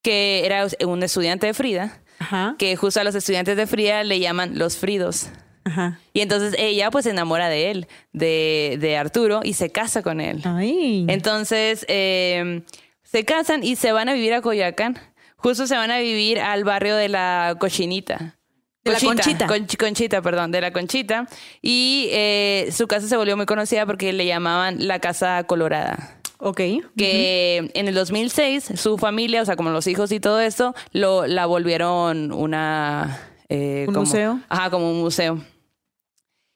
que era un estudiante de Frida, Ajá. que justo a los estudiantes de Frida le llaman los Fridos. Ajá. Y entonces ella pues se enamora de él, de, de Arturo, y se casa con él. Ay. Entonces, eh, se casan y se van a vivir a Coyoacán. Justo se van a vivir al barrio de la Cochinita. De la Conchita. Conch- Conchita, perdón, de la Conchita. Y eh, su casa se volvió muy conocida porque le llamaban la Casa Colorada. ok. Que en el 2006 su familia, o sea, como los hijos y todo esto, lo, la volvieron una... eh, ¿Un como- museo? Ajá, como un museo.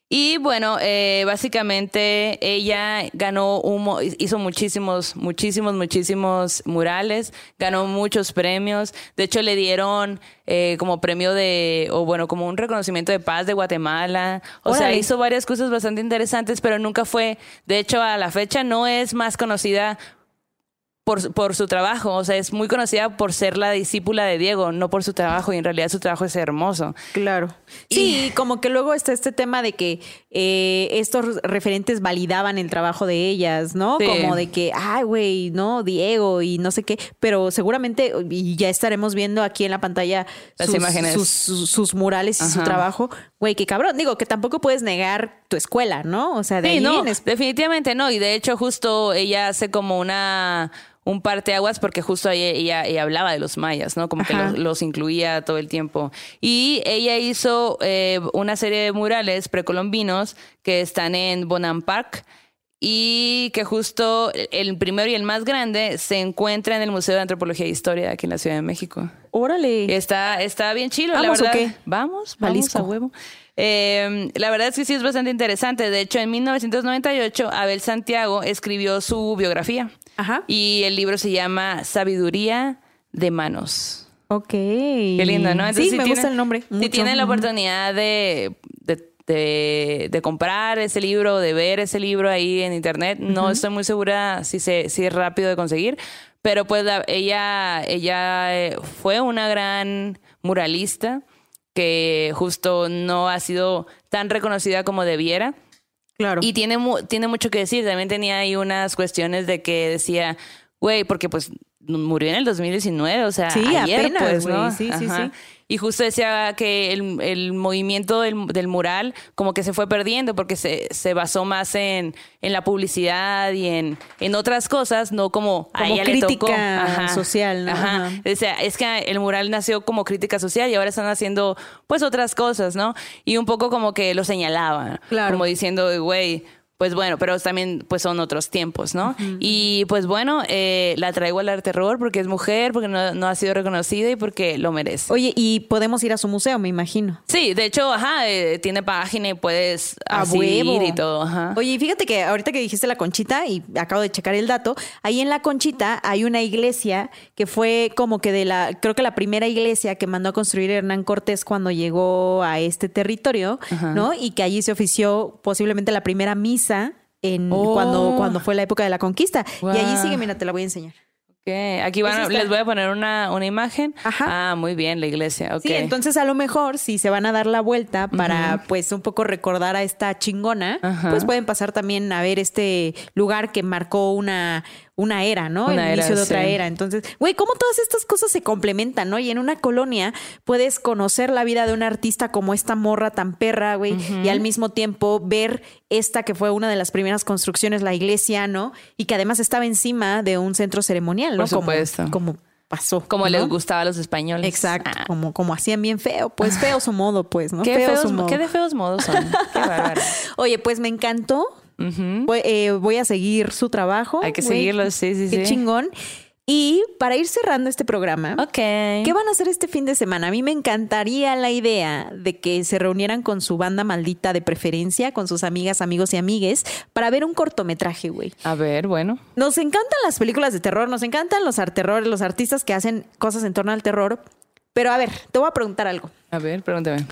Y bueno, eh, básicamente ella ganó un, hizo muchísimos, muchísimos, muchísimos murales, ganó muchos premios. De hecho, le dieron eh, como premio de, o bueno, como un reconocimiento de paz de Guatemala. O sea, hizo varias cosas bastante interesantes, pero nunca fue, de hecho, a la fecha no es más conocida por, por su trabajo. O sea, es muy conocida por ser la discípula de Diego, no por su trabajo. Y en realidad su trabajo es hermoso. Claro. Sí, como que luego está este tema de que eh, estos referentes validaban el trabajo de ellas, ¿no? Sí. Como de que, ay, güey, no, Diego y no sé qué, pero seguramente, y ya estaremos viendo aquí en la pantalla Las sus, imágenes. sus, sus- sus murales y su trabajo. Güey, qué cabrón. Digo, que tampoco puedes negar tu escuela, ¿no? O sea, de Sí, ahí no, definitivamente no. Y de hecho, justo ella hace como una un parteaguas porque justo ahí ella, ella hablaba de los mayas, ¿no? Como que los, los incluía todo el tiempo. Y ella hizo eh, una serie de murales precolombinos que están en Bonham Park y que justo el primero y el más grande se encuentra en el Museo de Antropología e Historia aquí en la Ciudad de México. Órale. Está, está bien chilo, la ¿Vamos o verdad. qué? Vamos, vamos Jalisco. a huevo. Eh, la verdad es que sí es bastante interesante. De hecho, en 1998, Abel Santiago escribió su biografía. Ajá. Y el libro se llama Sabiduría de Manos. Ok. Qué lindo, ¿no? sí, si me tienen- gusta el nombre. Si mucho. tienen la oportunidad de, de, de- de comprar ese libro, de ver ese libro ahí en internet, no estoy muy segura si, se, si es rápido de conseguir, pero pues la- ella, ella eh, fue una gran muralista que justo no ha sido tan reconocida como debiera. Claro. Y tiene, mu- tiene mucho que decir. También tenía ahí unas cuestiones de que decía, güey, porque pues murió en el 2019, o sea, Sí, ayer, apenas, pues. Sí, sí, sí. Y justo decía que el, el movimiento del, del mural como que se fue perdiendo porque se, se basó más en, en la publicidad y en, en otras cosas, no como, a Como ella le tocó. crítica social, ¿no? Ajá. Ajá. O sea, es que el mural nació como crítica social y ahora están haciendo pues otras cosas, ¿no? Y un poco como que lo señalaba, Claro. como diciendo, güey, pues bueno, pero también pues son otros tiempos, ¿no? Y pues bueno, eh, la traigo al arte terror porque es mujer, porque no, no, ha sido reconocida y porque lo merece. Oye, y podemos ir a su museo, me imagino. Sí, de hecho, ajá, eh, tiene página y puedes huevo. y todo. Ajá. Oye, fíjate que ahorita que dijiste la conchita, y acabo de checar el dato, ahí en la conchita hay una iglesia que fue como que de la, creo que la primera iglesia que mandó a construir Hernán Cortés cuando llegó a este territorio, ¿no? Y que allí se ofició posiblemente la primera misa en cuando, oh. cuando fue la época de la conquista. Y allí sigue, mira, te la voy a enseñar. Aquí van, les voy a poner una, una imagen. Ajá. Ah, muy bien, la iglesia. Sí, entonces a lo mejor si se van a dar la vuelta para pues un poco recordar a esta chingona, pues pueden pasar también a ver este lugar que marcó una una era, ¿no? el inicio de otra era. Entonces, güey, cómo todas estas cosas se complementan, ¿no? Y en una colonia puedes conocer la vida de un artista como esta morra tan perra, güey, y al mismo tiempo ver esta que fue una de las primeras construcciones, la iglesia, ¿no? Y que además estaba encima de un centro ceremonial, ¿no? Por supuesto. Como, pasó. Como les gustaba a los españoos. Exacto, ah. como, como hacían bien feo, pues feo su modo, pues, ¿no? Qué, feos, ¿Qué de feos modos son. Qué. Oye, pues me encantó eh, voy, a seguir su trabajo. Hay que seguirlo, sí, sí, sí. Qué chingón. Y para ir cerrando este programa, ¿qué van a hacer este fin de semana? A mí me encantaría la idea de que se reunieran con su banda maldita de preferencia, con sus amigas, amigos y amigues, para ver un cortometraje, güey. A ver, bueno. Nos encantan las películas de terror, nos encantan los terror, los artistas que hacen cosas en torno al terror. Pero a ver, te voy a preguntar algo. A ver, pregúntame.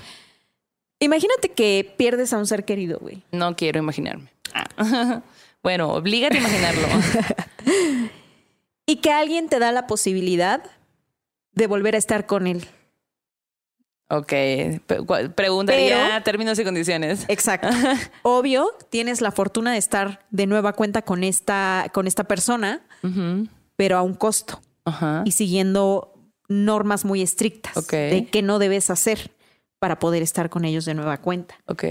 Imagínate que pierdes a un ser querido, güey. No quiero imaginarme. bueno, oblígate a imaginarlo. y que alguien te da la posibilidad de volver a estar con él. Ok, preguntaría términos y condiciones. Exacto. Obvio, tienes la fortuna de estar de nueva cuenta con esta, con esta persona, pero a un costo y siguiendo normas muy estrictas de qué no debes hacer para poder estar con ellos de nueva cuenta. Ok.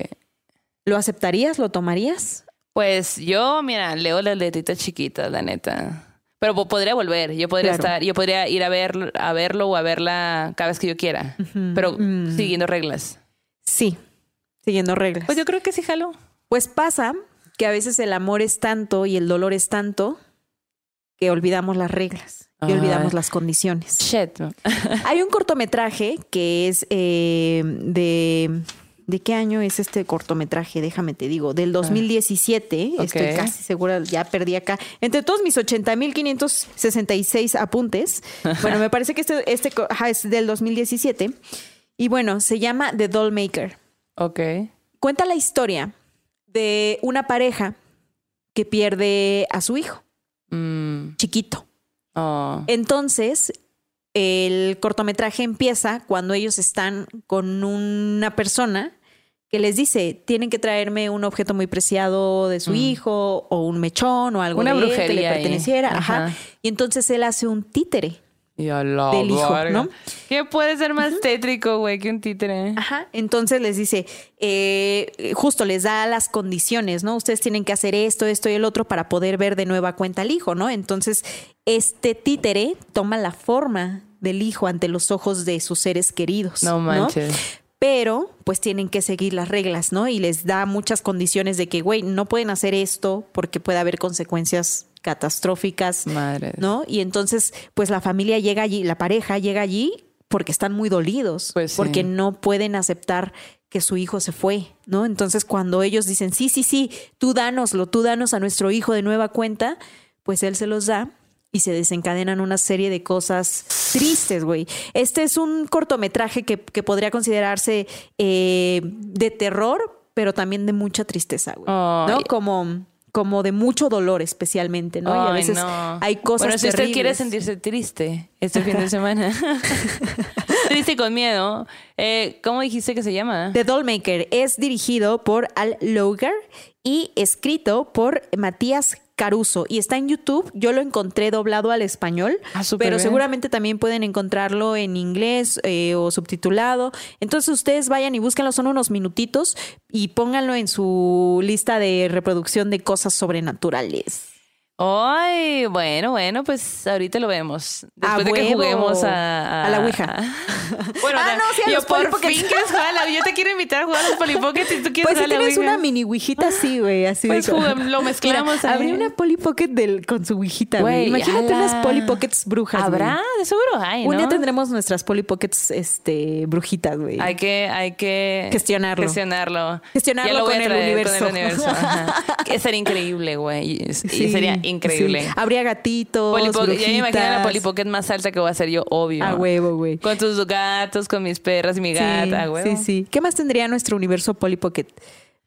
¿Lo aceptarías? ¿Lo tomarías? Pues yo, mira, leo las letritas chiquitas, la neta. Pero podría volver, yo podría estar, yo podría ir a ver, a verlo o a verla cada vez que yo quiera, pero mm. siguiendo reglas. Sí, siguiendo reglas. Pues yo creo que sí jalo. Pues pasa que a veces el amor es tanto y el dolor es tanto que olvidamos las reglas, que olvidamos las condiciones. Shit. Hay un cortometraje que es eh, de ¿De qué año es este cortometraje? Déjame te digo. Del 2017. Ah, estoy casi segura, ya perdí acá. Entre todos mis 80.566 apuntes. bueno, me parece que este, este es del 2017. Y bueno, se llama The Dollmaker. Ok. Cuenta la historia de una pareja que pierde a su hijo. Mm. Chiquito. Oh. Entonces, el cortometraje empieza cuando ellos están con una persona que les dice, tienen que traerme un objeto muy preciado de su mm. hijo o un mechón o algo una brujería que le perteneciera. Ajá. Y entonces él hace un títere. Del hijo, ¿no? ¿Qué puede ser más tétrico, güey, que un títere? Ajá. Entonces les dice, eh, justo les da las condiciones, ¿no? Ustedes tienen que hacer esto, esto y el otro para poder ver de nueva cuenta al hijo, ¿no? Entonces, este títere toma la forma del hijo ante los ojos de sus seres queridos. No manches pero pues tienen que seguir las reglas, ¿no? Y les da muchas condiciones de que, güey, no pueden hacer esto porque puede haber consecuencias catastróficas, Madre. ¿no? Y entonces, pues la familia llega allí, la pareja llega allí porque están muy dolidos, pues porque no pueden aceptar que su hijo se fue, ¿no? Entonces, cuando ellos dicen, sí, sí, sí, tú dánoslo, tú danos a nuestro hijo de nueva cuenta, pues él se los da y se desencadenan una serie de cosas tristes, güey. Este es un cortometraje que, podría considerarse eh, de terror, pero también de mucha tristeza, güey. ¿No? Como como de mucho dolor especialmente, ¿no? y a veces hay cosas Bueno, si usted quiere sentirse triste este fin de semana, triste y con miedo, eh, ¿cómo dijiste que se llama? The Dollmaker es dirigido por Al Logar y escrito por Matías Caruso y está en YouTube. Yo lo encontré doblado al español, ah, pero seguramente también pueden encontrarlo en inglés eh, o subtitulado. Entonces ustedes vayan y búsquenlo, son unos minutitos y pónganlo en su lista de reproducción de cosas sobrenaturales. Ay, bueno, bueno, pues ahorita lo vemos. Después A de que huevo. juguemos a, A la Ouija. Bueno, Ah, no, sí, a yo los por fin quieres jugar a la Yo te quiero invitar a jugar a los Polly Pockets y tú quieres Pues si jugar a la tienes Ouija. una mini ouijita así, güey, así Pues lo mezclamos Mira. Habría una Polly Pocket del, con su ouijita, güey. Imagínate ala. unas Polly Pockets brujas. ¿Habrá? De seguro hay, ¿no? Un día tendremos nuestras Polly Pockets este, brujitas, güey. Hay que, hay que Gestionarlo. Gestionarlo. Gestionarlo Ya lo voy a con el universo. Con el universo. ajá. Que sería increíble, güey. Sí, sería increíble. sí. Habría gatitos, ya me imagino la brujitas. Polly Pocket más alta que voy a hacer yo, obvio. A huevo, güey. Con tus gatos, con mis perras y mi gata, sí, sí, sí. ¿Qué más tendría nuestro universo Polly Pocket?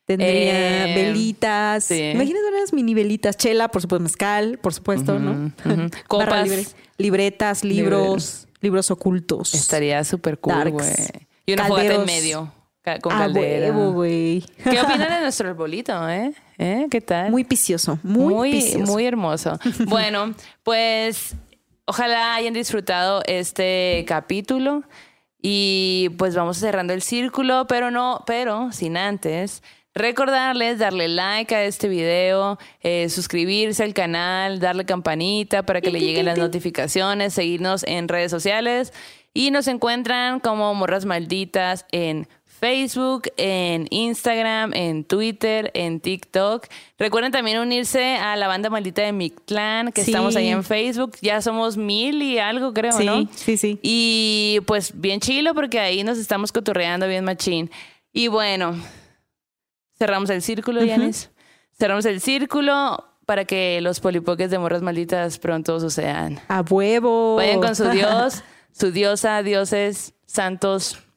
Tendría Eh, velitas. sí. Imagínate unas mini velitas. Chela, por supuesto, mezcal, por supuesto, ¿no? Barra Copas. libre. Libretas, libros, libros ocultos. Estaría súper cool, güey. Y una fogata en medio. Con A caldera. huevo, güey. ¿Qué opinan de nuestro arbolito, eh? ¿Eh? ¿Qué tal? Muy picioso, muy, muy, picioso. muy hermoso. Bueno, pues ojalá hayan disfrutado este capítulo y pues vamos cerrando el círculo, pero no, pero sin antes recordarles darle like a este video, eh, suscribirse al canal, darle campanita para que le lleguen las notificaciones, seguirnos en redes sociales y nos encuentran como Morras Malditas en Facebook, en Instagram, en Twitter, en TikTok. Recuerden también unirse a la banda maldita de Mictlán, que Sí. estamos ahí en Facebook. Ya somos mil y algo, creo, Sí, ¿no? sí, sí. Y pues bien chilo, porque ahí nos estamos cotorreando bien machín. Y bueno, cerramos el círculo, Yanis. Cerramos el círculo para que los polipoques de morras malditas pronto sucedan. A huevo. Vayan con su dios, su diosa, dioses, santos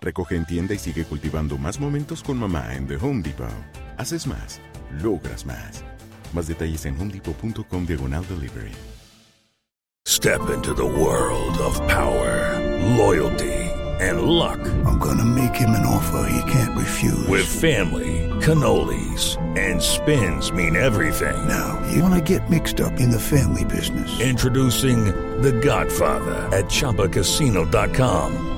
Recoge en tienda y sigue cultivando más momentos con mamá en The Home Depot. Haces más, logras más. Más detalles en homedepot.com diagonal delivery. Step into the world of power, loyalty, and luck. I'm gonna make him an offer he can't refuse. With family, cannolis, and spins mean everything. now, you wanna get mixed up in the family business. Introducing The Godfather at ChumbaCasino.com.